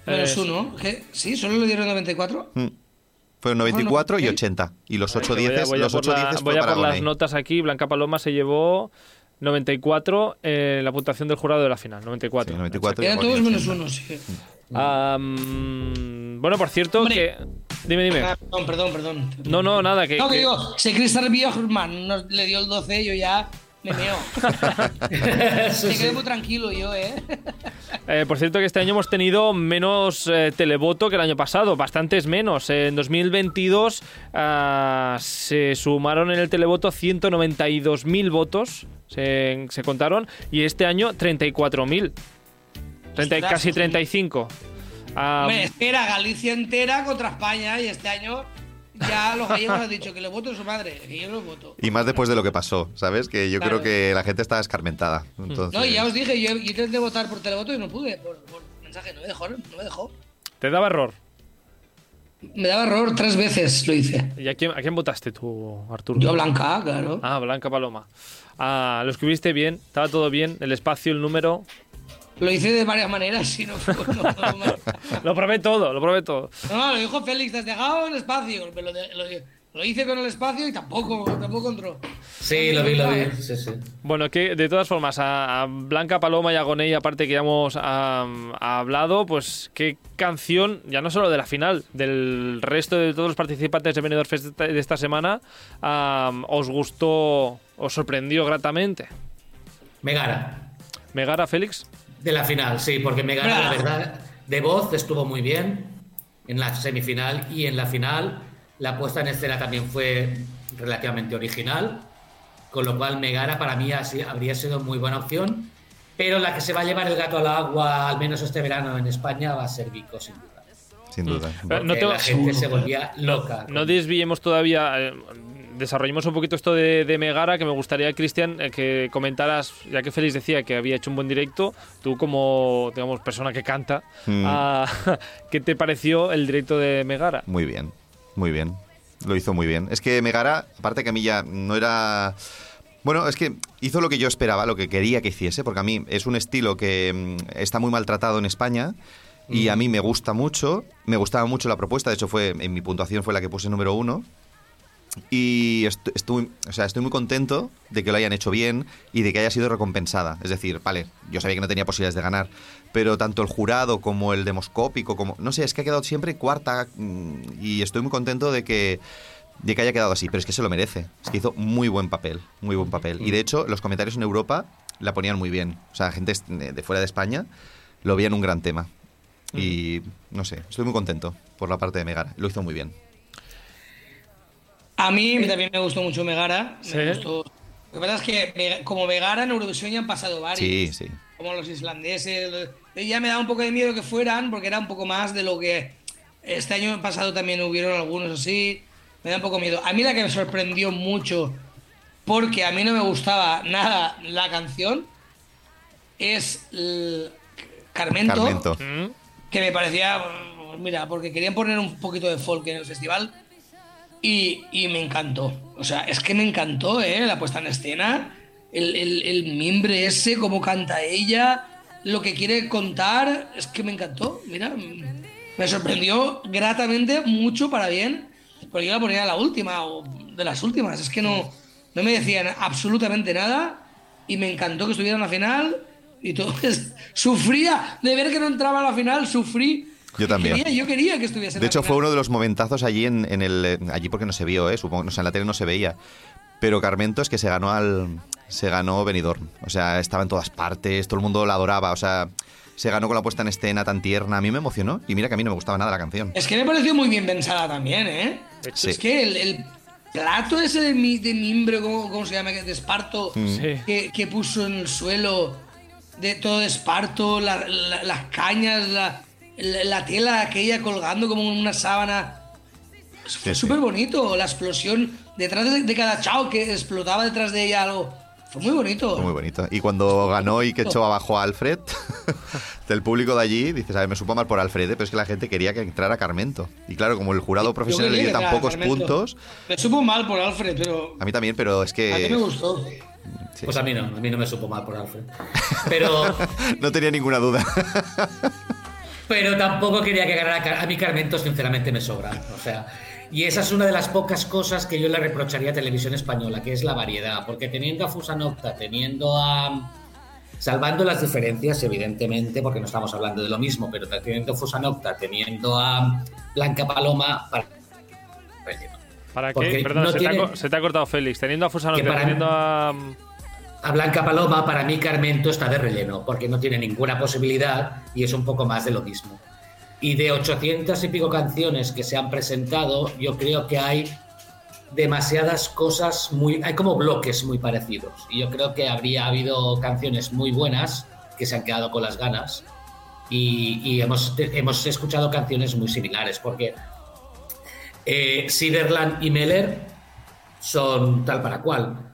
Menos Eh, uno. ¿Qué? Sí, solo le dieron 94. Mm. Fueron 94 y ok. 80. Y los 8 Voy a- 10 voy a los por 8 la- 10 voy a por las notas aquí. Blanca Paloma se llevó 94 en la puntuación del jurado de la final. 94. Sí, 94. Eran igual todos menos 80. uno, sí. Bueno, por cierto, Hombre. que. Dime, dime. Ah, Perdón, perdón, perdón. No, no, nada, que. No, que que- digo, si Christopher Bjorkman nos le dio el 12, yo ya me meo. [LAUGHS] Sí, Me quedé muy tranquilo yo, ¿eh? eh, por cierto, que este año hemos tenido menos eh, televoto que el año pasado, bastantes menos. En 2022 ah, se sumaron en el televoto 192.000 votos, se, se contaron, y este año 34.000. 30 Ostras, casi pues, 35. Ah, Hombre, espera, Galicia entera contra España y este año ya los gallegos han dicho que le voto a su madre, que yo lo voto. Y más después de lo que pasó, ¿sabes? Que yo Claro. creo que la gente estaba escarmentada. Entonces, No, y ya os dije, yo, yo intenté votar por televoto y no pude, por, por mensaje, no me dejó, no me dejó. ¿Te daba error? Me daba error, tres veces lo hice. ¿Y a quién, a quién votaste tú, Arturo? Yo a Blanca, claro. Ah, Blanca Paloma. Ah, lo escribiste bien, estaba todo bien, el espacio, el número. Lo hice de varias maneras y no. [LAUGHS] Lo probé todo, lo probé todo. No, lo dijo Félix, te has dejado el espacio. Lo, hice con el espacio y tampoco, tampoco entró. Sí, lo vi, lo vi. Sí, sí. Bueno, que de todas formas, a, a Blanca Paloma y a Gonei, aparte que ya hemos hablado, pues qué canción, ya no solo de la final, del resto de todos los participantes de Benidorm Fest de esta- de esta semana, os gustó, os sorprendió gratamente. Megara. Megara, Félix. De la final, sí, porque Megara, la verdad, de voz estuvo muy bien en la semifinal y en la final la puesta en escena también fue relativamente original, con lo cual Megara para mí así habría sido muy buena opción, pero la que se va a llevar el gato al agua, al menos este verano en España, va a ser Vico, sin duda. sin duda. Eh, Porque no te- la gente [LAUGHS] se volvía loca. No desviemos todavía, eh, desarrollemos un poquito esto de, de Megara, que me gustaría, Cristian, eh, que comentaras, ya que Félix decía que había hecho un buen directo, tú como, digamos, persona que canta, Mm. ah, [LAUGHS] ¿qué te pareció el directo de Megara? Muy bien, muy bien. Lo hizo muy bien. Es que Megara, aparte que a mí ya no era... Bueno, es que hizo lo que yo esperaba, lo que quería que hiciese, porque a mí es un estilo que mm, está muy maltratado en España y a mí me gusta mucho. Me gustaba mucho la propuesta, de hecho fue en mi puntuación fue la que puse número uno. Y est- estoy, o sea, estoy muy contento de que lo hayan hecho bien y de que haya sido recompensada. Es decir, vale, yo sabía que no tenía posibilidades de ganar, pero tanto el jurado como el demoscópico, como no sé, es que ha quedado siempre cuarta mm, y estoy muy contento de que de que haya quedado así, pero es que se lo merece. Es que hizo muy buen papel, muy buen papel. Y de hecho, los comentarios en Europa la ponían muy bien. O sea, gente de de fuera de España lo veían un gran tema. Y no sé, estoy muy contento por la parte de Megara. Lo hizo muy bien. A mí también me gustó mucho Megara. Sí. Me gustó. Lo que pasa es que como Megara en Eurovisión ya han pasado varios. Sí, sí. Como los islandeses. los- Ya me da un poco de miedo que fueran porque era un poco más de lo que este año pasado también hubieron algunos así. Me da un poco miedo. A mí la que me sorprendió mucho porque a mí no me gustaba nada la canción es el Carmento, Carmento. ¿Mm? que me parecía, mira, porque querían poner un poquito de folk en el festival. Y, me encantó. O sea, es que me encantó, ¿eh? La puesta en escena, el, el, el mimbre ese, cómo canta ella, lo que quiere contar, es que me encantó. Mira, me sorprendió gratamente mucho para bien, porque yo la ponía la última o de las últimas. Es que no, no me decían absolutamente nada y me encantó que estuviera en la final y todo. [LAUGHS] Sufría de ver que no entraba a la final, sufrí. Yo también. Quería- yo quería que estuviese De hecho, final. fue uno de los momentazos allí en, en el. eh, Allí porque no se vio, ¿eh? Supongo, o sea, en la tele no se veía. Pero Carmento es que se ganó al. Se ganó Benidorm. O sea, estaba en todas partes, todo el mundo la adoraba. O sea, se ganó con la puesta en escena tan tierna. A mí me emocionó. Y mira que a mí no me gustaba nada la canción. Es que me pareció muy bien pensada también, ¿eh? Sí. Es que el, el plato ese de, mi, de mimbre, ¿cómo, cómo se llama? De esparto, Sí. que, que puso en el suelo, de todo de esparto, la- la- las cañas, la, la- la tela aquella colgando como en una sábana. Fue Sí, sí. súper bonito, la explosión detrás de, de cada chao que explotaba detrás de ella algo. Fue muy bonito. Fue muy bonito. Y cuando ganó y que echó abajo a Alfred, [LAUGHS] del público de allí, dices, a ver, me supo mal por Alfred, ¿eh? pero es que la gente quería que entrara Carmento. Y claro, como el jurado profesional le dio que tan pocos Carmento. puntos, Me supo mal por Alfred, pero a mí también, pero es a mí me que gustó. sí. Pues a mí no, a mí no me supo mal por Alfred. Pero, [LAUGHS] no tenía ninguna duda. [LAUGHS] pero tampoco quería que ganara a mí Carmento, sinceramente me sobra. O sea, y esa es una de las pocas cosas que yo le reprocharía a Televisión Española, que es la variedad. Porque teniendo a Fusanocta, teniendo a. Salvando las diferencias, evidentemente, porque no estamos hablando de lo mismo, pero teniendo Fusanocta, teniendo a Blanca Paloma. Para... ¿Para qué? Perdón, no se, te ha, se te ha cortado Félix. Teniendo a Fusano, Que para- teniendo a. A Blanca Paloma, para mí Carmento está de relleno, porque no tiene ninguna posibilidad y es un poco más de lo mismo. Y de 800 y pico canciones que se han presentado, yo creo que hay demasiadas cosas muy... Hay como bloques muy parecidos. Y yo creo que habría habido canciones muy buenas que se han quedado con las ganas. Y, hemos, hemos escuchado canciones muy similares, porque eh, Siderland y Meller son tal para cual.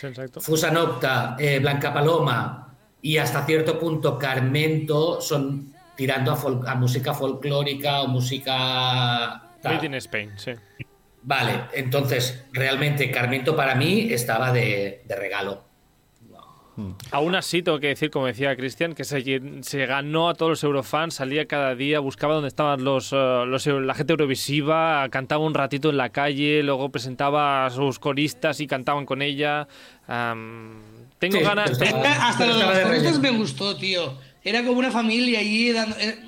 Sí, exacto. Fusanocta, eh, Blanca Paloma y hasta cierto punto Carmento son tirando a, fol- a música folclórica o música... Made in Spain, sí. Vale, entonces realmente Carmento para mí estaba de, de regalo. Aún así, tengo que decir, como decía Cristian, que se, se ganó a todos los eurofans, salía cada día, buscaba dónde estaban los, eh, los la gente eurovisiva, cantaba un ratito en la calle, luego presentaba a sus coristas y cantaban con ella. Am, tengo Sí, ganas. Hasta lo de los coristas me gustó, tío. Era como una familia allí dando. eh,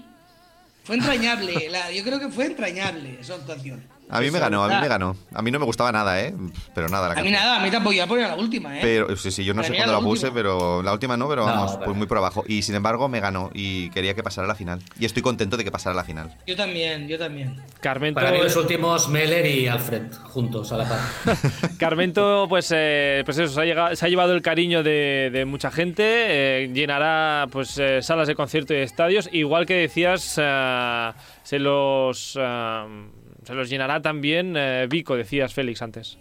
Fue entrañable. la- yo creo que fue entrañable esa actuación. A mí me ganó, a mí me ganó. A mí no me gustaba nada, ¿eh? Pero nada, la A mí canción. nada, a mí tampoco. Yo ponía la última, ¿eh? Pero sí, sí, yo no Para sé mí cuándo la la puse, última. pero la última no, pero No, vamos, pero- pues muy por abajo. Y sin embargo me ganó y quería que pasara a la final. Y estoy contento de que pasara a la final. Yo también, yo también. Carmento, Para mí los últimos Meller y Alfred juntos a la par. [LAUGHS] Carmento, pues, eh, pues eso, se ha, llegado- se ha llevado el cariño de, de mucha gente, eh, llenará pues eh, salas de concierto y estadios, igual que decías, eh, se los eh, se los llenará también eh, Vico, decías Félix antes.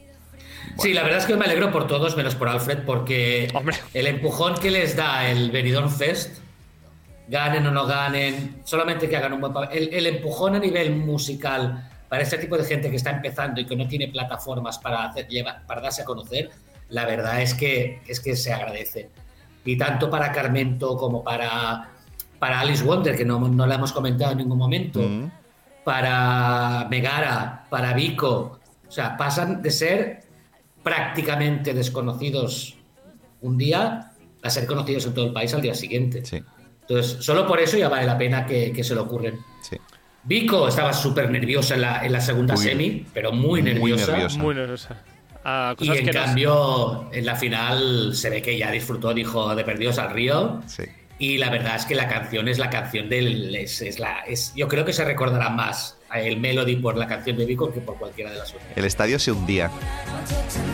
Sí, la verdad es que me alegro por todos, menos por Alfred, porque Hombre. el empujón que les da el Benidorm Fest, ganen o no ganen, solamente que hagan un buen papel, el, el empujón a nivel musical para este tipo de gente que está empezando y que no tiene plataformas para, hacer, llevar- para darse a conocer, la verdad es que, es que se agradece. Y tanto para Carmento como para, para Alice Wonder, que no, no la hemos comentado en ningún momento, Mm. Para Megara, para Vico. O sea, pasan de ser prácticamente desconocidos un día a ser conocidos en todo el país al día siguiente. Sí, Entonces, solo por eso ya vale la pena que, que se lo ocurren. sí. Vico estaba súper nerviosa en la, en la segunda Muy- semi, pero muy muy nerviosa. nerviosa. Muy nerviosa. Ah, Y en que no- cambio, en la final se ve que ya disfrutó, dijo, de perdidos al río. Sí. Y la verdad es que la canción es la canción del. Es, es la, es, yo creo que se recordará más a el Melody por la canción de Vico que por cualquiera de las otras. El estadio se hundía.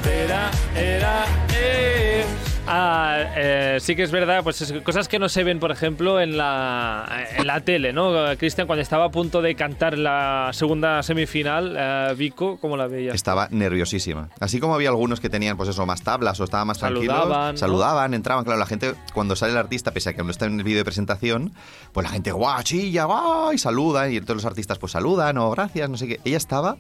Era, era, eh. Ah, eh, sí que es verdad, pues es- cosas que no se ven, por ejemplo, en la, en la tele, ¿no? Cristian, cuando estaba a punto de cantar la segunda semifinal, eh, Vico, ¿cómo la veías? Estaba nerviosísima. Así como había algunos que tenían, pues eso, más tablas o estaban más tranquilos. Saludaban, ¿no? Saludaban, entraban. Claro, la gente, cuando sale el artista, pese a que no está en el vídeo de presentación, pues la gente, guau, chilla, guau, y saludan. Y todos los artistas, pues saludan o gracias, no sé qué. Ella estaba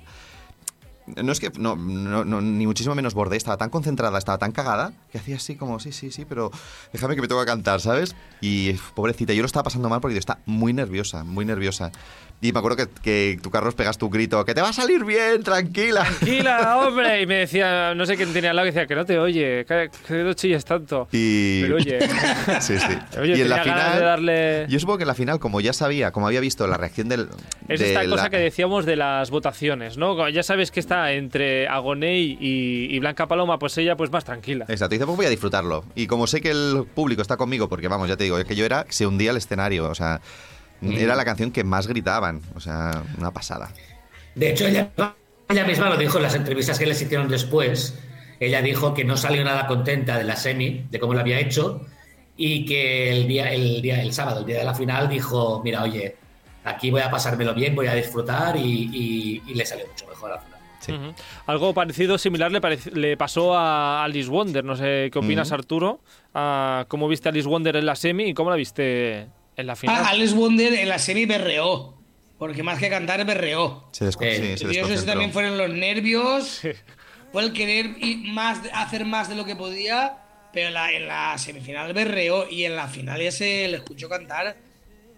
no es que, no, no, no, ni muchísimo menos borde, estaba tan concentrada, estaba tan cagada, que hacía así como, sí, sí, sí, pero déjame que me tengo que cantar, ¿sabes? Y pobrecita, yo lo estaba pasando mal porque está muy nerviosa, muy nerviosa. Y me acuerdo que, que tú, Carlos, pegas tu grito, que te va a salir bien, tranquila. Tranquila, [LAUGHS] hombre. Y me decía, no sé quién tenía al lado, que decía, que no te oye, que, que no chilles tanto. Y... Pero oye, [LAUGHS] Sí, sí. Oye, y en la final, de darle- yo supongo que en la final, como ya sabía, como había visto la reacción del... es de esta la- cosa que decíamos de las votaciones, ¿no? Ya sabes que está entre Agoney y, y Blanca Paloma, pues ella pues más tranquila. Exacto, y dice, pues voy a disfrutarlo. Y como sé que el público está conmigo, porque vamos, ya te digo, es que yo era, se hundía el escenario, o sea, era la canción que más gritaban, o sea, una pasada. De hecho, ella, ella misma lo dijo en las entrevistas que les hicieron después. Ella dijo que no salió nada contenta de la semi, de cómo lo había hecho, y que el día, el día, el sábado, el día de la final, dijo, mira, oye, aquí voy a pasármelo bien, voy a disfrutar y, y- y le salió mucho mejor al final. Sí. Algo parecido, similar, le, parec- le pasó a Alice Wonder. No sé qué opinas. Arturo. Ah, ¿Cómo viste a Alice Wonder en la semi y cómo la viste en la final? Ah, Alex Wonder en la serie berreó. Porque más que cantar, berreó. Se, Eh, sí, se desconcentró. también fueron los nervios, fue el querer ir más, hacer más de lo que podía, pero en la, en la semifinal berreó y en la final ya se le escuchó cantar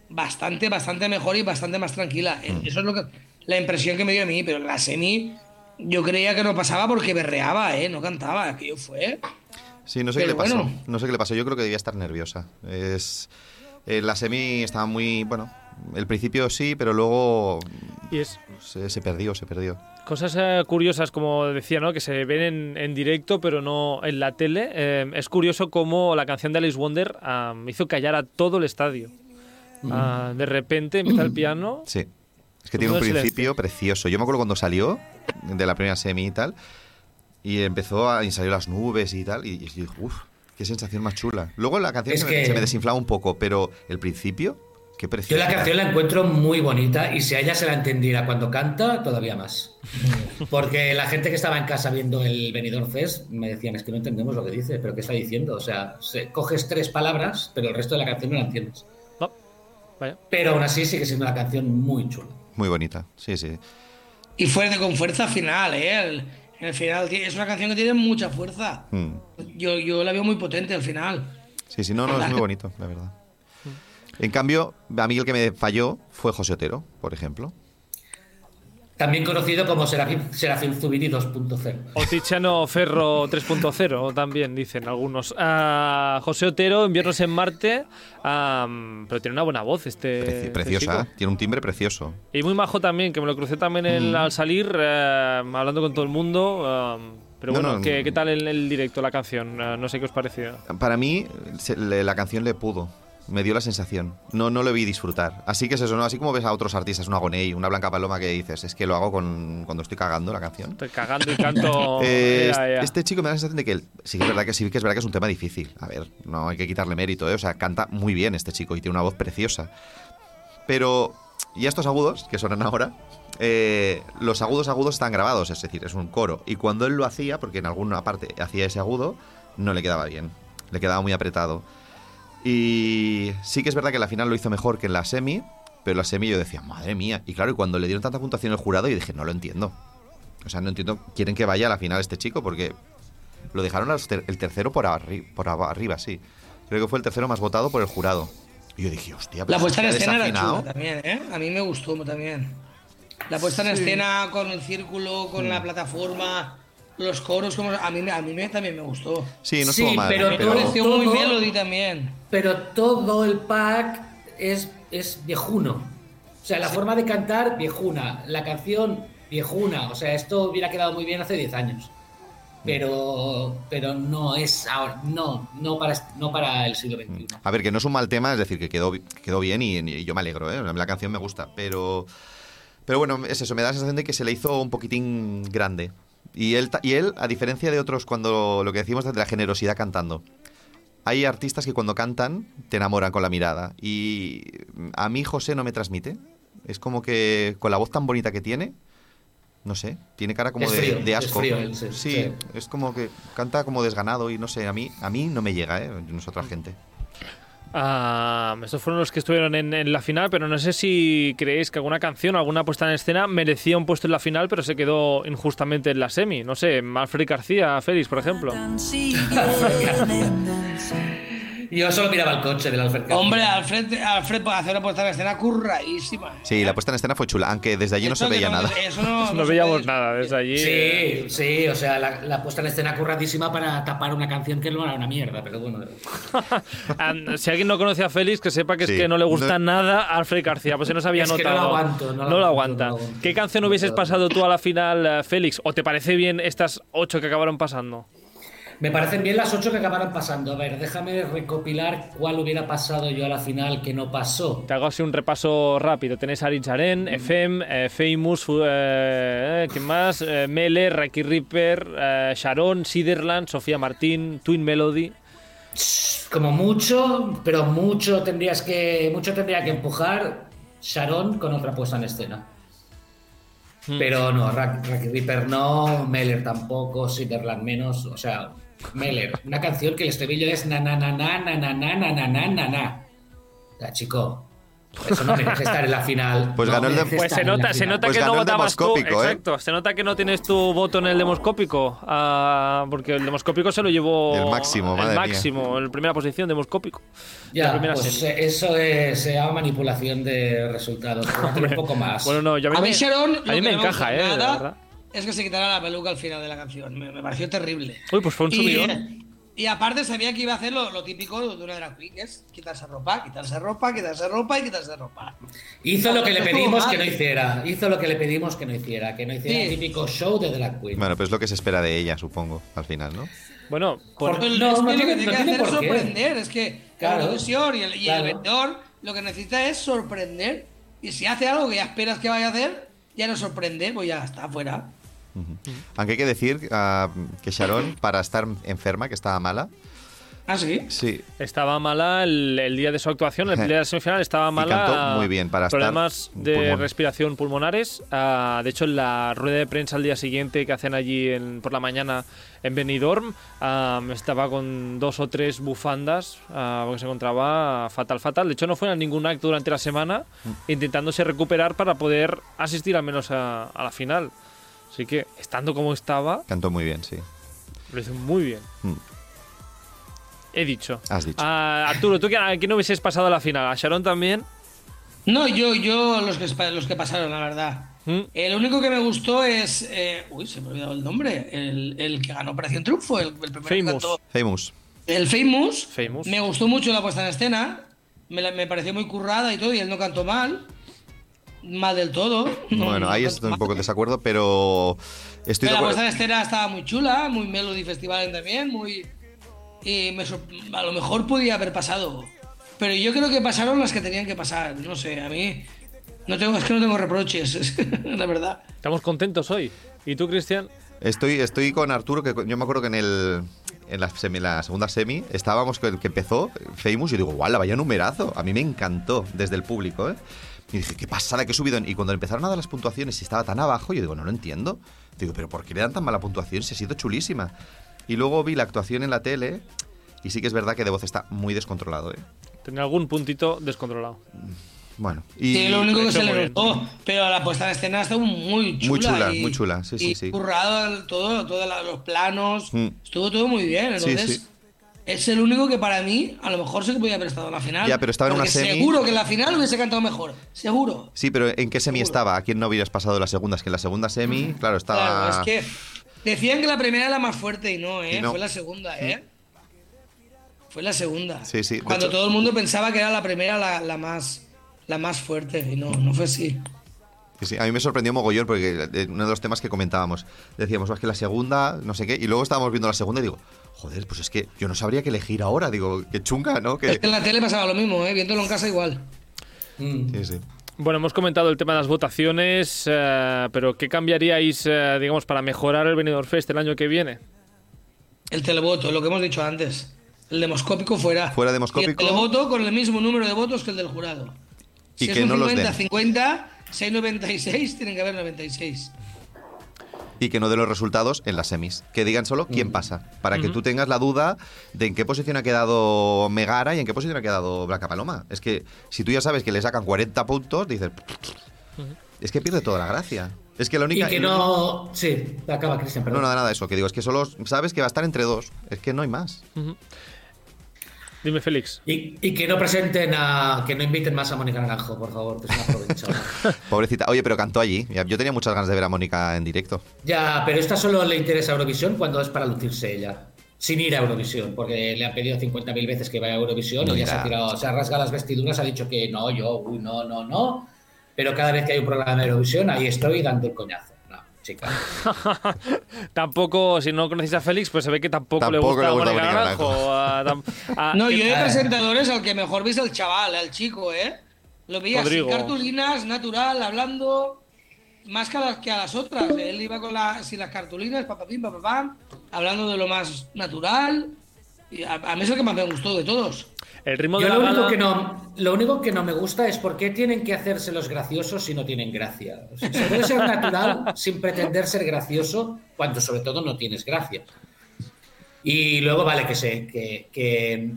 bastante, bastante mejor y bastante más tranquila. Eh, Eso es lo que la impresión que me dio a mí, pero en la semi yo creía que no pasaba porque berreaba, ¿eh? no cantaba, aquello fue... Sí, no sé qué le pasó. bueno. No sé qué le pasó. Yo creo que debía estar nerviosa. Es eh, la semi estaba muy bueno. El principio sí, pero luego Y es se, se perdió, se perdió. cosas eh, curiosas, como decía, ¿no? Que se ven en, en directo, pero no en la tele. Eh, es curioso cómo la canción de Alice Wonder hizo callar a todo el estadio. Ah, de repente empieza el piano. Sí. Es que tiene un principio precioso. Yo me acuerdo cuando salió de la primera semi y tal, y empezó a y salió las nubes y tal, y, y dije, uff, qué sensación más chula. Luego la canción Es se, me, que- se me desinflaba un poco, pero el principio, qué Yo precioso. la canción la encuentro muy bonita y si a ella se la entendiera cuando canta, todavía más. Porque la gente que estaba en casa viendo el Benidorm Fest me decían, es que no entendemos lo que dice, pero ¿qué está diciendo? O sea, se- coges tres palabras, pero el resto de la canción no la entiendes. No, vaya. Pero aún así sigue siendo una canción muy chula. Muy bonita, sí, sí. Y fuerte con fuerza final, ¿eh? El- en el final es una canción que tiene mucha fuerza. Mm. Yo, yo la veo muy potente al final. Sí, sí, no, no, es muy bonito, la verdad. En cambio, a mí el que me falló fue José Otero, por ejemplo. También conocido como Serafín, Serafín Zubiri 2.0. O Tiziano Ferro 3.0 también dicen algunos. José Otero, Inviernos en Marte, pero tiene una buena voz este, Preci- este preciosa, chico. tiene un timbre precioso. Y muy majo también, que me lo crucé también el- al salir, eh, hablando con todo el mundo. pero No, bueno, no, ¿qué, no. qué tal el, el directo, la canción? Ah, no sé qué os pareció. Para mí, se- le- la canción le pudo. Me dio la sensación. No, no lo vi disfrutar. Así que es eso, ¿no? Así como ves a otros artistas, una Agoney, una Blanca Paloma, que dices, es que lo hago con, cuando estoy cagando la canción. Estoy cagando y canto. [LAUGHS] Eh, ya. Este chico me da la sensación de que él- sí que es verdad que sí que es verdad que es un tema difícil. A ver, no hay que quitarle mérito, ¿eh? O sea, canta muy bien este chico y tiene una voz preciosa. Pero, y estos agudos que suenan ahora, eh, los agudos agudos están grabados, es decir, es un coro. Y cuando él lo hacía, porque en alguna parte hacía ese agudo, no le quedaba bien. Le quedaba muy apretado. Y sí que es verdad que la final lo hizo mejor que en la semi, pero en la semi yo decía, madre mía. Y claro, y cuando le dieron tanta puntuación al jurado, yo dije, no lo entiendo. O sea, no entiendo, quieren que vaya a la final este chico porque lo dejaron ter- el tercero por, arri- por arriba, sí. Creo que fue el tercero más votado por el jurado. Y yo dije, hostia, La pero puesta en ha escena era desafinado. chula también, ¿eh? A mí me gustó también. La puesta en escena con el círculo, con Mm. la plataforma, los coros, como, a mí, me- a mí me- también me gustó. Sí, no Sí, estuvo mal. pero todo- pareció muy todo- melody también. Pero todo el pack es, es viejuno. O sea, la forma de cantar, viejuna. La canción, viejuna. O sea, esto hubiera quedado muy bien hace 10 años. Pero, pero no es ahora, no, no para, no para el siglo XXI. A ver, que no es un mal tema, es decir, que quedó, que quedó bien y, y yo me alegro, ¿eh? La canción me gusta, pero... Pero bueno, es eso, me da la sensación de que se le hizo un poquitín grande. Y él, y él a diferencia de otros, cuando lo que decimos de la generosidad cantando, hay artistas que cuando cantan te enamoran con la mirada. Y a mí José no me transmite. Es como que con la voz tan bonita que tiene, no sé, tiene cara como Es de, frío, de es asco. frío él, sí, sí, sí. es como que canta como desganado y no sé, a mí, a mí no me llega, ¿eh? No es otra gente. Ah, estos fueron los que estuvieron en, la final, pero no sé si creéis que alguna canción, alguna puesta en escena merecía un puesto en la final, pero se quedó injustamente en la semi. No sé, Alfred García, Félix, por ejemplo. [LAUGHS] Yo solo miraba el coche del Alfred García. Hombre, Alfred, Alfred puede hacer una puesta en escena curraísima. Sí, la puesta en escena fue chula, aunque desde allí no se veía nada. Eso no, [LAUGHS] veíamos nada desde allí. Sí, sí, o sea, la, la puesta en escena curradísima para tapar una canción que no era una mierda, pero bueno. [LAUGHS] Si alguien no conoce a Félix, que sepa que es que no le gusta No- nada a Alfred García, pues se nos había Es que no notado. lo aguanto, no lo lo aguanto, aguanta. no lo aguanto. ¿Qué canción No hubieses pasado tú a la final, eh, Félix? ¿O te parece bien estas ocho que acabaron pasando? Me parecen bien las ocho que acabaron pasando. A ver, déjame recopilar cuál hubiera pasado yo a la final que no pasó. Te hago así un repaso rápido. Tenéis a Richaren, FM, eh, Famous, fu- eh, ¿quién más? Eh, Mele, Raki Ripper, eh, Sharon, Siderland, Sofía Martín, Twin Melody. Como mucho, pero mucho tendrías que. Mucho tendría que empujar Sharon con otra puesta en escena. Pero no, Rack Reaper no, Meller tampoco, Siderland menos. O sea, Meller, una canción que el estribillo es na na na na na na na na na na na na. O sea, chico, eso no merece estar en la final. Pues No ganó el de- Pues se en la nota, se final. nota Pues que no votabas tú. demoscópico, ¿eh? Exacto, se nota que no tienes tu voto en el demoscópico. ah, porque el demoscópico se lo llevó. El máximo, El madre mía. máximo, en primera posición, demoscópico. Ya, pues serie. eh, eso es, se llama manipulación de resultados. Un poco más. Bueno, no, yo a mí, A mí me, Sharon, a mí me encaja, eh, de nada verdad. Es que se quitara la peluca al final de la canción. Me, me pareció terrible. Uy, pues fue un subidón. Y, [LAUGHS] y aparte sabía que iba a hacer lo, lo típico de una drag queen, que es quitarse ropa, quitarse ropa, quitarse ropa y quitarse ropa. Hizo lo que le pedimos que no hiciera. Hizo lo que le pedimos que no hiciera. Que no hiciera Sí. el típico show de Drag Queen. Bueno, pues es lo que se espera de ella, supongo, al final, ¿no? Bueno, por- Por- Pues No, es que no lo que tiene no que hacer es sorprender. Es que Claro. la Eurovisión y el, y Claro. el vendedor lo que necesita es sorprender. Y si hace algo que ya esperas que vaya a hacer, ya no sorprende, pues ya está fuera. Aunque hay que decir ah, que Sharon, para estar enferma, que estaba mala, ¿Ah, sí? sí, Estaba mala el, el día de su actuación, el [LAUGHS] día de la semifinal estaba mala. cantó muy bien para estar Problemas de pulmón. respiración pulmonares. Ah, de hecho, en la rueda de prensa al día siguiente que hacen allí en- por la mañana en Benidorm, ah, estaba con dos o tres bufandas ah, porque se encontraba fatal, fatal. De hecho, no fue a ningún acto durante la semana Mm. intentándose recuperar para poder asistir al menos a, a la final. Así que, estando como estaba, cantó muy bien, sí. lo hizo muy bien. Mm. He dicho. Has dicho. Ah, Arturo, ¿tú que- a quién hubieses pasado a la final? ¿A Sharon también? No, yo, yo los que, los que pasaron, la verdad. ¿Mm? El único que me gustó es. eh, uy, se me ha olvidado el nombre. El, el que ganó Operación Triunfo, el, el primero que Famous. cantó. Famous. El Famous. Famous. Me gustó mucho la puesta en escena. Me, la- me pareció muy currada y todo, y él no cantó mal. Mal del todo. No- Bueno, no ahí estoy un poco en desacuerdo, pero estoy Pero de la puesta en escena estaba muy chula, muy Melody Festival también, muy. Y me sor- a lo mejor podía haber pasado. Pero yo creo que pasaron las que tenían que pasar. No sé, a mí. No tengo, es que no tengo reproches, [LAUGHS] la verdad. Estamos contentos hoy. ¿Y tú, Cristian? Estoy, estoy con Arturo, que yo me acuerdo que en el en la, semi- la segunda semi estábamos con el que empezó Famous y digo, guau, vaya numerazo. A mí me encantó desde el público, ¿eh? Y dije, qué pasada, qué subido. Y cuando empezaron a dar las puntuaciones y estaba tan abajo, yo digo, no lo entiendo. Digo, pero ¿por qué le dan tan mala puntuación si ha sido chulísima? Y luego vi la actuación en la tele y sí que es verdad que de voz está muy descontrolado, ¿eh? Tenía algún puntito descontrolado. Bueno, y Sí, lo único que se muy le notó, pero la puesta en escena estuvo muy chula. Muy chula, y- muy chula, sí, sí, y sí. currado el- todo, todos los planos, Mm. estuvo todo muy bien. Sí, Entonces, sí. Es el único que para mí, a lo mejor sí que podía haber estado en la final. Ya, pero estaba en una semi. Seguro que en la final hubiese cantado mejor. Seguro. Sí, pero ¿en qué semi Seguro. estaba? ¿A quién no hubieras pasado la segunda? Es que en la segunda semi, claro, estaba... Claro, es que decían que la primera era la más fuerte y no, ¿eh? Y no. Fue la segunda, ¿eh? Fue la segunda. Sí, sí, Cuando hecho- todo el mundo pensaba que era la primera la, la más la más fuerte y no, no fue así. Sí, sí, a mí me sorprendió mogollón porque eh, uno de los temas que comentábamos, decíamos, "Oh, es que la segunda, no sé qué, y luego estábamos viendo la segunda y digo, joder, pues es que yo no sabría qué elegir ahora, digo, qué chunga, ¿no? Es Que... que en la tele pasaba lo mismo, ¿eh? Viéndolo en casa igual. Mm. Sí, sí. Bueno, hemos comentado el tema de las votaciones, eh, pero ¿qué cambiaríais, eh, digamos, para mejorar el Benidorm Fest el año que viene? El televoto, lo que hemos dicho antes. El demoscópico fuera. Fuera Y demoscópico. el televoto con el mismo número de votos que el del jurado. Y si que es un no los den. 50-50, si hay 96, tienen que haber 96. y que no de los resultados en las semis. Que digan solo quién pasa, para que tú tengas la duda de en qué posición ha quedado Megara y en qué posición ha quedado Blanca Paloma. Es que si tú ya sabes que le sacan 40 puntos, dices... Es que pierde toda la gracia. Es que la única... Y que no... Sí, acaba Cristian, No, perdón. nada, nada de eso. Que digo, es que solo sabes que va a estar entre dos. Es que no hay más. Dime, Félix. Y, y que no presenten a. Que no inviten más a Mónica Naranjo, por favor, que es una aprovechada. [LAUGHS] Pobrecita. Oye, pero cantó allí. Yo tenía muchas ganas de ver a Mónica en directo. ya, pero esta solo le interesa a Eurovisión cuando es para lucirse ella. Sin ir a Eurovisión, porque le han pedido 50.000 veces que vaya a Eurovisión No y ya se ha, tirado, se ha rasgado las vestiduras, ha dicho que no, yo, uy, no, no, no. Pero cada vez que hay un programa de Eurovisión, ahí estoy dando el coñazo. Chica. [LAUGHS] Tampoco, si no conocéis a Félix, pues se ve que tampoco, le gusta le gusta Mónica Mónica Naranjo. a- a- No, yo de presentadores al que mejor vi es el chaval, el chico, ¿eh? Lo veía sin cartulinas, natural, hablando más que a las, que a las otras. Él iba con la, sin las cartulinas, papapim, papapam, hablando de lo más natural. Y a, a mí es el que más me gustó de todos. El ritmo Yo de la lo único, que no, lo único que no me gusta es por qué tienen que hacerse los graciosos si no tienen gracia. O sea, se puede ser natural sin pretender ser gracioso cuando sobre todo no tienes gracia. Y luego vale que sé que, que,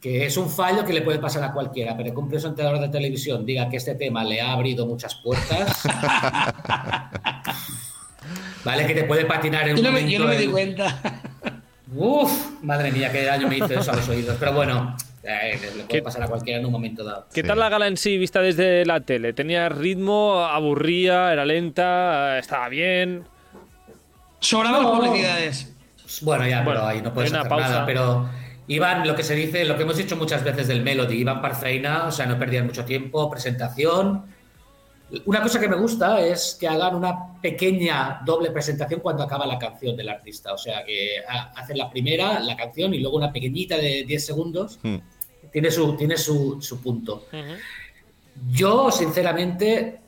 que es un fallo que le puede pasar a cualquiera, pero que un presentador de televisión diga que este tema le ha abrido muchas puertas. [LAUGHS] vale que te puede patinar en Yo un no me, yo no me momento di cuenta. Uf, madre mía, qué daño me hizo eso a los oídos. Pero bueno, eh, le puede ¿Qué- pasar a cualquiera en un momento dado. ¿Qué Sí. tal la gala en sí vista desde la tele? ¿Tenía ritmo? ¿Aburría? ¿Era lenta? ¿Estaba bien? Sobraban No. publicidades. Bueno, ya, Bueno, pero ahí no puedes hacer pausa. nada. Pero iban, lo que se dice, lo que hemos dicho muchas veces del Melody, iban parceina, o sea, no perdían mucho tiempo, presentación. Una cosa que me gusta es que hagan una pequeña doble presentación cuando acaba la canción del artista. O sea, que ha- hacen la primera, la canción, y luego una pequeñita de 10 segundos. Hmm. Tiene su, tiene su, su punto. Yo, sinceramente,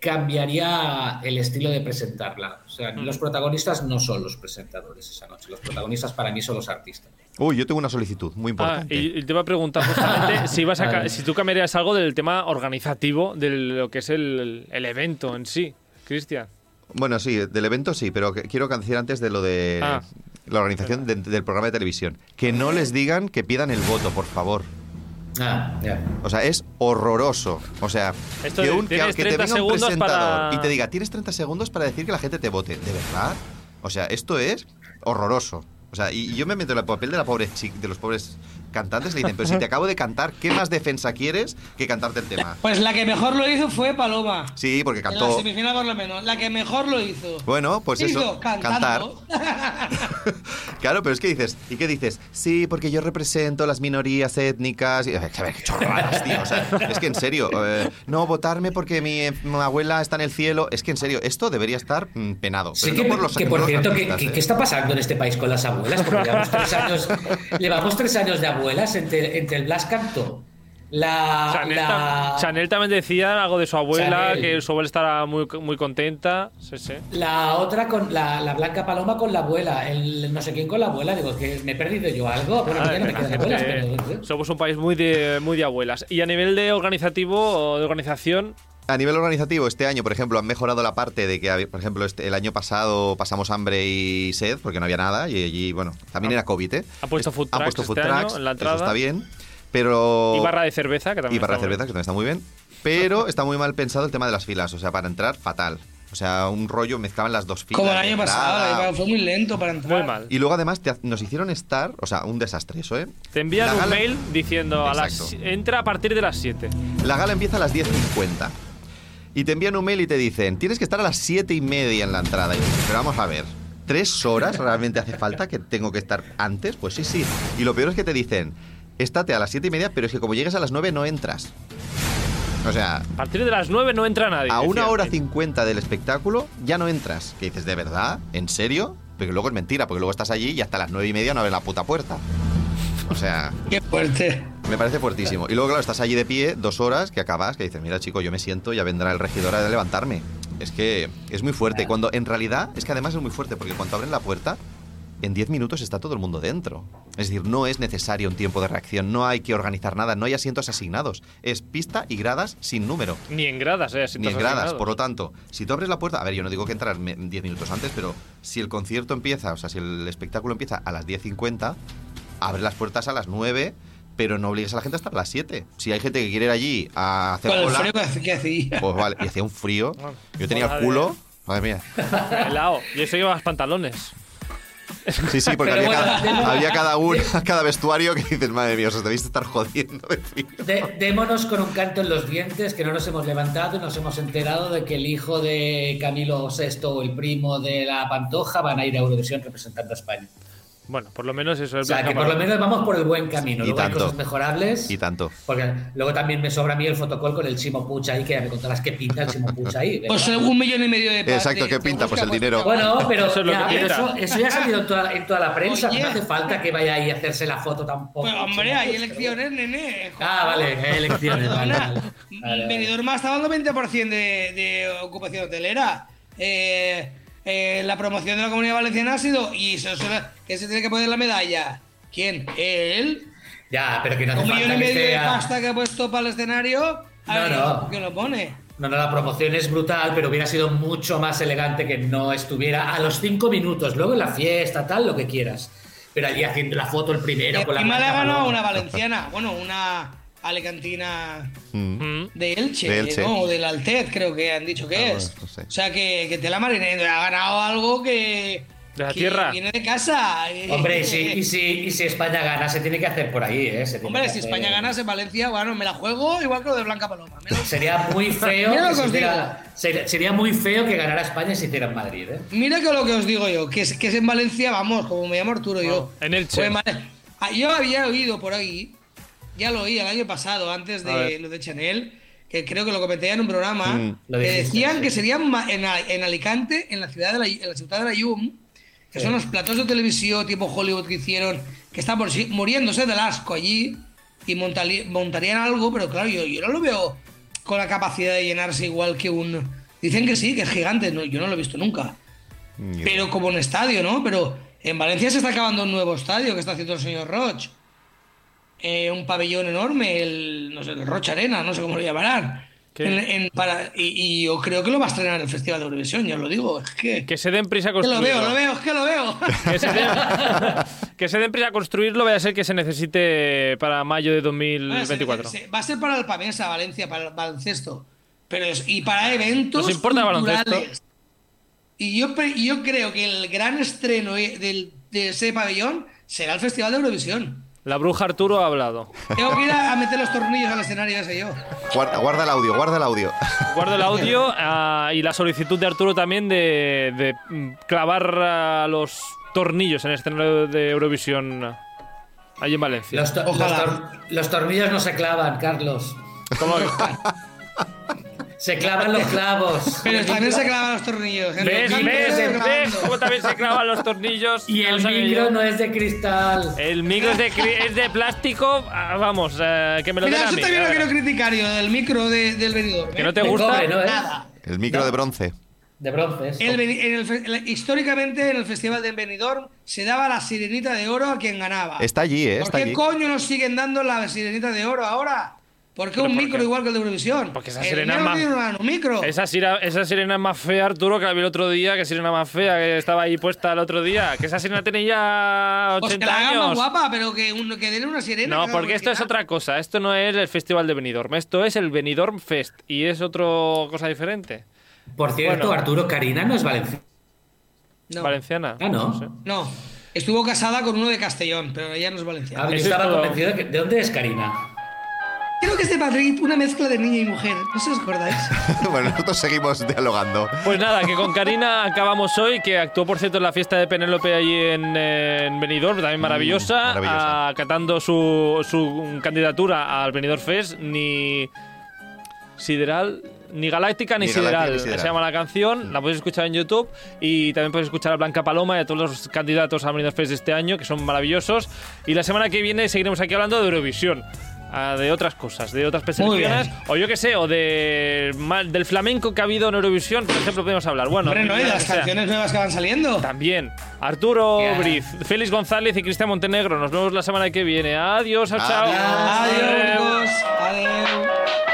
cambiaría el estilo de presentarla. O sea, los protagonistas no son los presentadores esa noche. Los protagonistas para mí son los artistas. Uy, yo tengo una solicitud muy Ah, importante. y, y te iba a preguntar justamente [LAUGHS] si, ibas a si tú cambiarías algo del tema organizativo de lo que es el, el evento en sí, Cristian. Bueno, sí, del evento sí, pero quiero decir antes de lo de Ah. la organización de- del programa de televisión. Que no les digan que pidan el voto, por favor. Ah, ya. O sea, es horroroso. O sea, Esto que, un, que, tienes que te 30 venga un presentador para- y te diga, tienes 30 segundos para decir que la gente te vote. ¿De verdad? O sea, esto es horroroso. O sea, y y yo me meto en el papel de, la pobre chi- de los pobres cantantes. Le dicen, pero si te acabo de cantar, ¿qué más defensa quieres que cantarte el tema? Pues la que mejor lo hizo fue Paloma. Sí, porque En la cantó... semifinal por lo menos. La que mejor lo hizo. Bueno, pues ¿Qué eso, hizo? cantar. Cantando. [LAUGHS] [LAUGHS] Claro, pero es que dices, ¿y qué dices? Sí, porque yo represento las minorías étnicas. Y, a ver, qué chorradas, tío. O sea, es que en serio, eh, no votarme porque mi, mi abuela está en el cielo. Es que en serio, esto debería estar mm, penado. Sí, pero que, no por los que, por cierto, ¿qué, artistas, qué- eh. qué está pasando en este país con las abuelas? Porque llevamos tres años, llevamos tres años de abuelas entre, entre el Blas Cantó, la, Chanel, la- tam- Chanel también decía algo de su abuela, Chanel. que su abuela estaba muy, muy contenta. Sí, sí. la otra con la, la Blanca Paloma con la abuela, el no sé quién con la abuela. Digo, que me he perdido yo algo. Bueno, Ah, ya no me quedan abuelas, pero- somos un país muy de, muy de abuelas. Y a nivel de organizativo de organización, A nivel organizativo, este año, por ejemplo, han mejorado la parte de que, había- por ejemplo, este, el año pasado pasamos hambre y sed porque no había nada y allí, bueno, también era COVID, ¿eh? Ha puesto food Han trucks puesto food este año trucks, en la eso está bien, pero... y barra de cerveza, que también Y barra de está cerveza, que también está muy bien. Pero [LAUGHS] está muy mal pensado el tema de las filas. O sea, para entrar, fatal. O sea, un rollo, mezclaban las dos filas. Como el año pasado. Fue muy lento para entrar. muy mal. Y luego además te nos hicieron estar, o sea, un desastre eso, ¿eh? Te envían La un gala- mail diciendo a las, entra a partir de las 7. La gala empieza a las 10.50. Y te envían un mail y te dicen, tienes que estar a las 7 y media en la entrada. Y dices, pero vamos a ver, ¿tres horas realmente hace falta que tengo que estar antes? Pues sí, sí. Y lo peor es que te dicen, estate a las 7 y media, pero es que como llegues a las 9 no entras. O sea, A partir de las 9 no entra nadie. a una hora el mail. 50 del espectáculo ya no entras. Que dices, ¿de verdad? ¿En serio? Pero luego es mentira, porque luego estás allí y hasta las 9 y media no abres la puta puerta. O sea, Qué fuerte. me parece fuertísimo. Y luego, claro, estás allí de pie dos horas que acabas, que dices, mira, chico, yo me siento, ya vendrá el regidor a levantarme. Es que es muy fuerte. Cuando en realidad, es que además es muy fuerte, porque cuando abren la puerta, en 10 minutos está todo el mundo dentro. Es decir, no es necesario un tiempo de reacción, no hay que organizar nada, no hay asientos asignados. Es pista y gradas sin número. Ni en gradas, ¿eh? Ni en gradas, por lo tanto, si tú abres la puerta, a ver, yo no digo que entras 10 minutos antes, pero si el concierto empieza, o sea, si el espectáculo empieza a las 10.50, abre las puertas a las 9 pero no obligues a la gente hasta las 7. Si hay gente que quiere ir allí a hacer Con el cola, frío que hace- que hacía. pues vale, y hacía un frío. Yo tenía el culo. Madre mía. Helado. Y eso llevas pantalones. Sí, sí, porque había, bueno, cada, de- había cada uno, cada vestuario que dices, madre mía, os debéis estar jodiendo de frío. De- démonos con un canto en los dientes que no nos hemos levantado y nos hemos enterado de que el hijo de Camilo VI o el primo de la Pantoja van a ir a Eurovisión representando a España. Bueno, por lo menos eso O es sea, Blanca que por lo menos vamos por el buen camino. Y Luego hay cosas mejorables. Y tanto. Porque luego también me sobra a mí el fotocall con el Chimo Puch ahí, que ya me contarás qué pinta el Chimo Puch ahí. ¿verdad? Pues un millón y medio de Exacto, de- ¿qué pinta? Pues el dinero. Bueno, pero, Eso es lo ya, que pero pinta. eso, eso ya ha salido en toda, en toda la prensa. Oye. No hace falta que vaya ahí a hacerse la foto tampoco. Pues, hombre, hay elecciones, nene. Ah, vale, hay elecciones. vale, vale. Vale, vale. Benidorm está dando 20% de, de ocupación hotelera. Eh, eh, la promoción de la comunidad valenciana ha sido. Y se, se- que se tiene que poner la medalla. ¿Quién? Él. Ya, pero que no hace Un millón y medio de sea- pasta que ha puesto para el escenario. A No, ver, no. ¿por qué lo pone? No, no, la promoción es brutal, pero hubiera sido mucho más elegante que no estuviera a los cinco minutos, luego en la fiesta, tal, lo que quieras. Pero allí haciendo la foto el primero Y con la ha marca ganado Paloma. una valenciana. Bueno, una alicantina Mm. Mm. de Elche, De Elche. ¿no? O del Altez, creo que han dicho que Ah, es. bueno, no sé. O sea, que, que te la marinera ha ganado algo que. De la que tierra. Viene de casa. Hombre, y si, y, si, y si España gana, se tiene que hacer por ahí, ¿eh? Se tiene Hombre, que si hacer- España ganase en Valencia, bueno, me la juego igual que lo de Blanca Paloma. [LAUGHS] Sería muy [LAUGHS] feo. Mira lo que os sería, sería muy feo que ganara España se hiciera en Madrid, ¿eh? mira que lo que os digo yo, que es, que es en Valencia, vamos, como me llamo Arturo yo. en Elche. Pues Ah, yo había oído por ahí, ya lo oí el año pasado, antes de lo de Chanel, que creo que lo comenté en un programa, Mm. Que dijiste, decían sí. que serían en, en Alicante, en la ciudad de la, en la ciudad de la Yum, que Sí. son los platos de televisión tipo Hollywood que hicieron, que están por si- muriéndose del asco allí y montali- montarían algo, pero claro, yo, yo no lo veo con la capacidad de llenarse igual que un... Dicen que sí, que es gigante, no, yo no lo he visto nunca. Pero como un estadio, ¿no? Pero en Valencia se está acabando un nuevo estadio que está haciendo el señor Roch. Eh, un pabellón enorme, el, no sé, el Roch Arena, no sé cómo lo llamarán. En- en- para- y, y yo creo que lo va a estrenar el Festival de Eurovisión, ya os lo digo. Es que, Que se den prisa a que lo construirlo. veo, lo veo, es que lo veo. Que se, den, [LAUGHS] que se den prisa a construirlo, vaya a ser que se necesite para mayo de 2024. Se- se- va a ser para el Pamesa, Valencia, para el baloncesto. Pero es- y para eventos ¿Nos importa el baloncesto? Y yo, yo creo que el gran estreno eh, del- de ese pabellón será el Festival de Eurovisión. La bruja Arturo ha hablado. Tengo que ir a, meter los tornillos al escenario ese yo. Guarda, guarda el audio, guarda el audio. Guardo el audio [LAUGHS] ah, y la solicitud de Arturo también de, de, clavar ah, los tornillos en el escenario de Eurovisión ah, allí en Valencia. Los, to- los Ojalá. tor- los tornillos no se clavan, Carlos. ¿Cómo que- [LAUGHS] Se clavan los clavos. [LAUGHS] Pero también se clavan los tornillos. en ¿Ves, los ves, ves cómo también se clavan los tornillos? Y el No micro no es de cristal. El micro es de, es de plástico. ah, vamos, eh, que me lo Mira, a eso mí. también a lo quiero criticar yo, del micro de- del venidor. Que no te De gusta. cobre, ¿no? ¿Eh? Nada. El micro de bronce. De bronce. El en el históricamente en el Festival de Benidorm se daba la sirenita de oro a quien ganaba. Está allí, ¿eh? ¿Por Está qué allí. coño nos siguen dando la sirenita de oro ahora? ¿Por qué ¿Pero un por micro qué? igual que el de Eurovisión? Porque esa El sirena es no más- micro. Esa, sirena es más fea, Arturo, que la vi el otro día. Que sirena más fea, que estaba ahí puesta el otro día. Que esa sirena tiene ya Pues que 80 la más años. guapa, pero que, un, que den una sirena. No, que porque esto es otra cosa. Esto no es el Festival de Benidorm. Esto es el Benidorm Fest. Y es otra cosa diferente. Por cierto, Bueno. Arturo Karina no es valenciano. No. Valenciana. Ah, no. sé. No. Estuvo casada con uno de Castellón, pero ella no es valenciana. Ah, yo estaba convencido de que. ¿De dónde es Karina? Creo que es de Madrid, una mezcla de niña y mujer. No si os acordáis. [LAUGHS] bueno, nosotros seguimos dialogando. Pues nada, que con Karina acabamos hoy, que actuó por cierto en la fiesta de Penélope allí en, en Benidorm, también maravillosa, maravillosa. acatando su, su candidatura al Benidorm Fest, ni Sideral, ni Galáctica ni, Ni Galáctica Sideral, ni Sideral. se llama la canción, la podéis escuchar en YouTube y también podéis escuchar a Blanca Paloma y a todos los candidatos al Benidorm Fest de este año, que son maravillosos, y la semana que viene seguiremos aquí hablando de Eurovisión. Ah, de otras cosas, de otras bien. o yo qué sé, o de, ma- del flamenco que ha habido en Eurovisión, por ejemplo, podemos hablar. Bueno, Hombre, no, y las sea. canciones nuevas que van saliendo. También. Arturo. Briz, Félix González y Cristian Montenegro. Nos vemos la semana que viene. Adiós, chao. Adiós. Adiós, chicos. Adiós.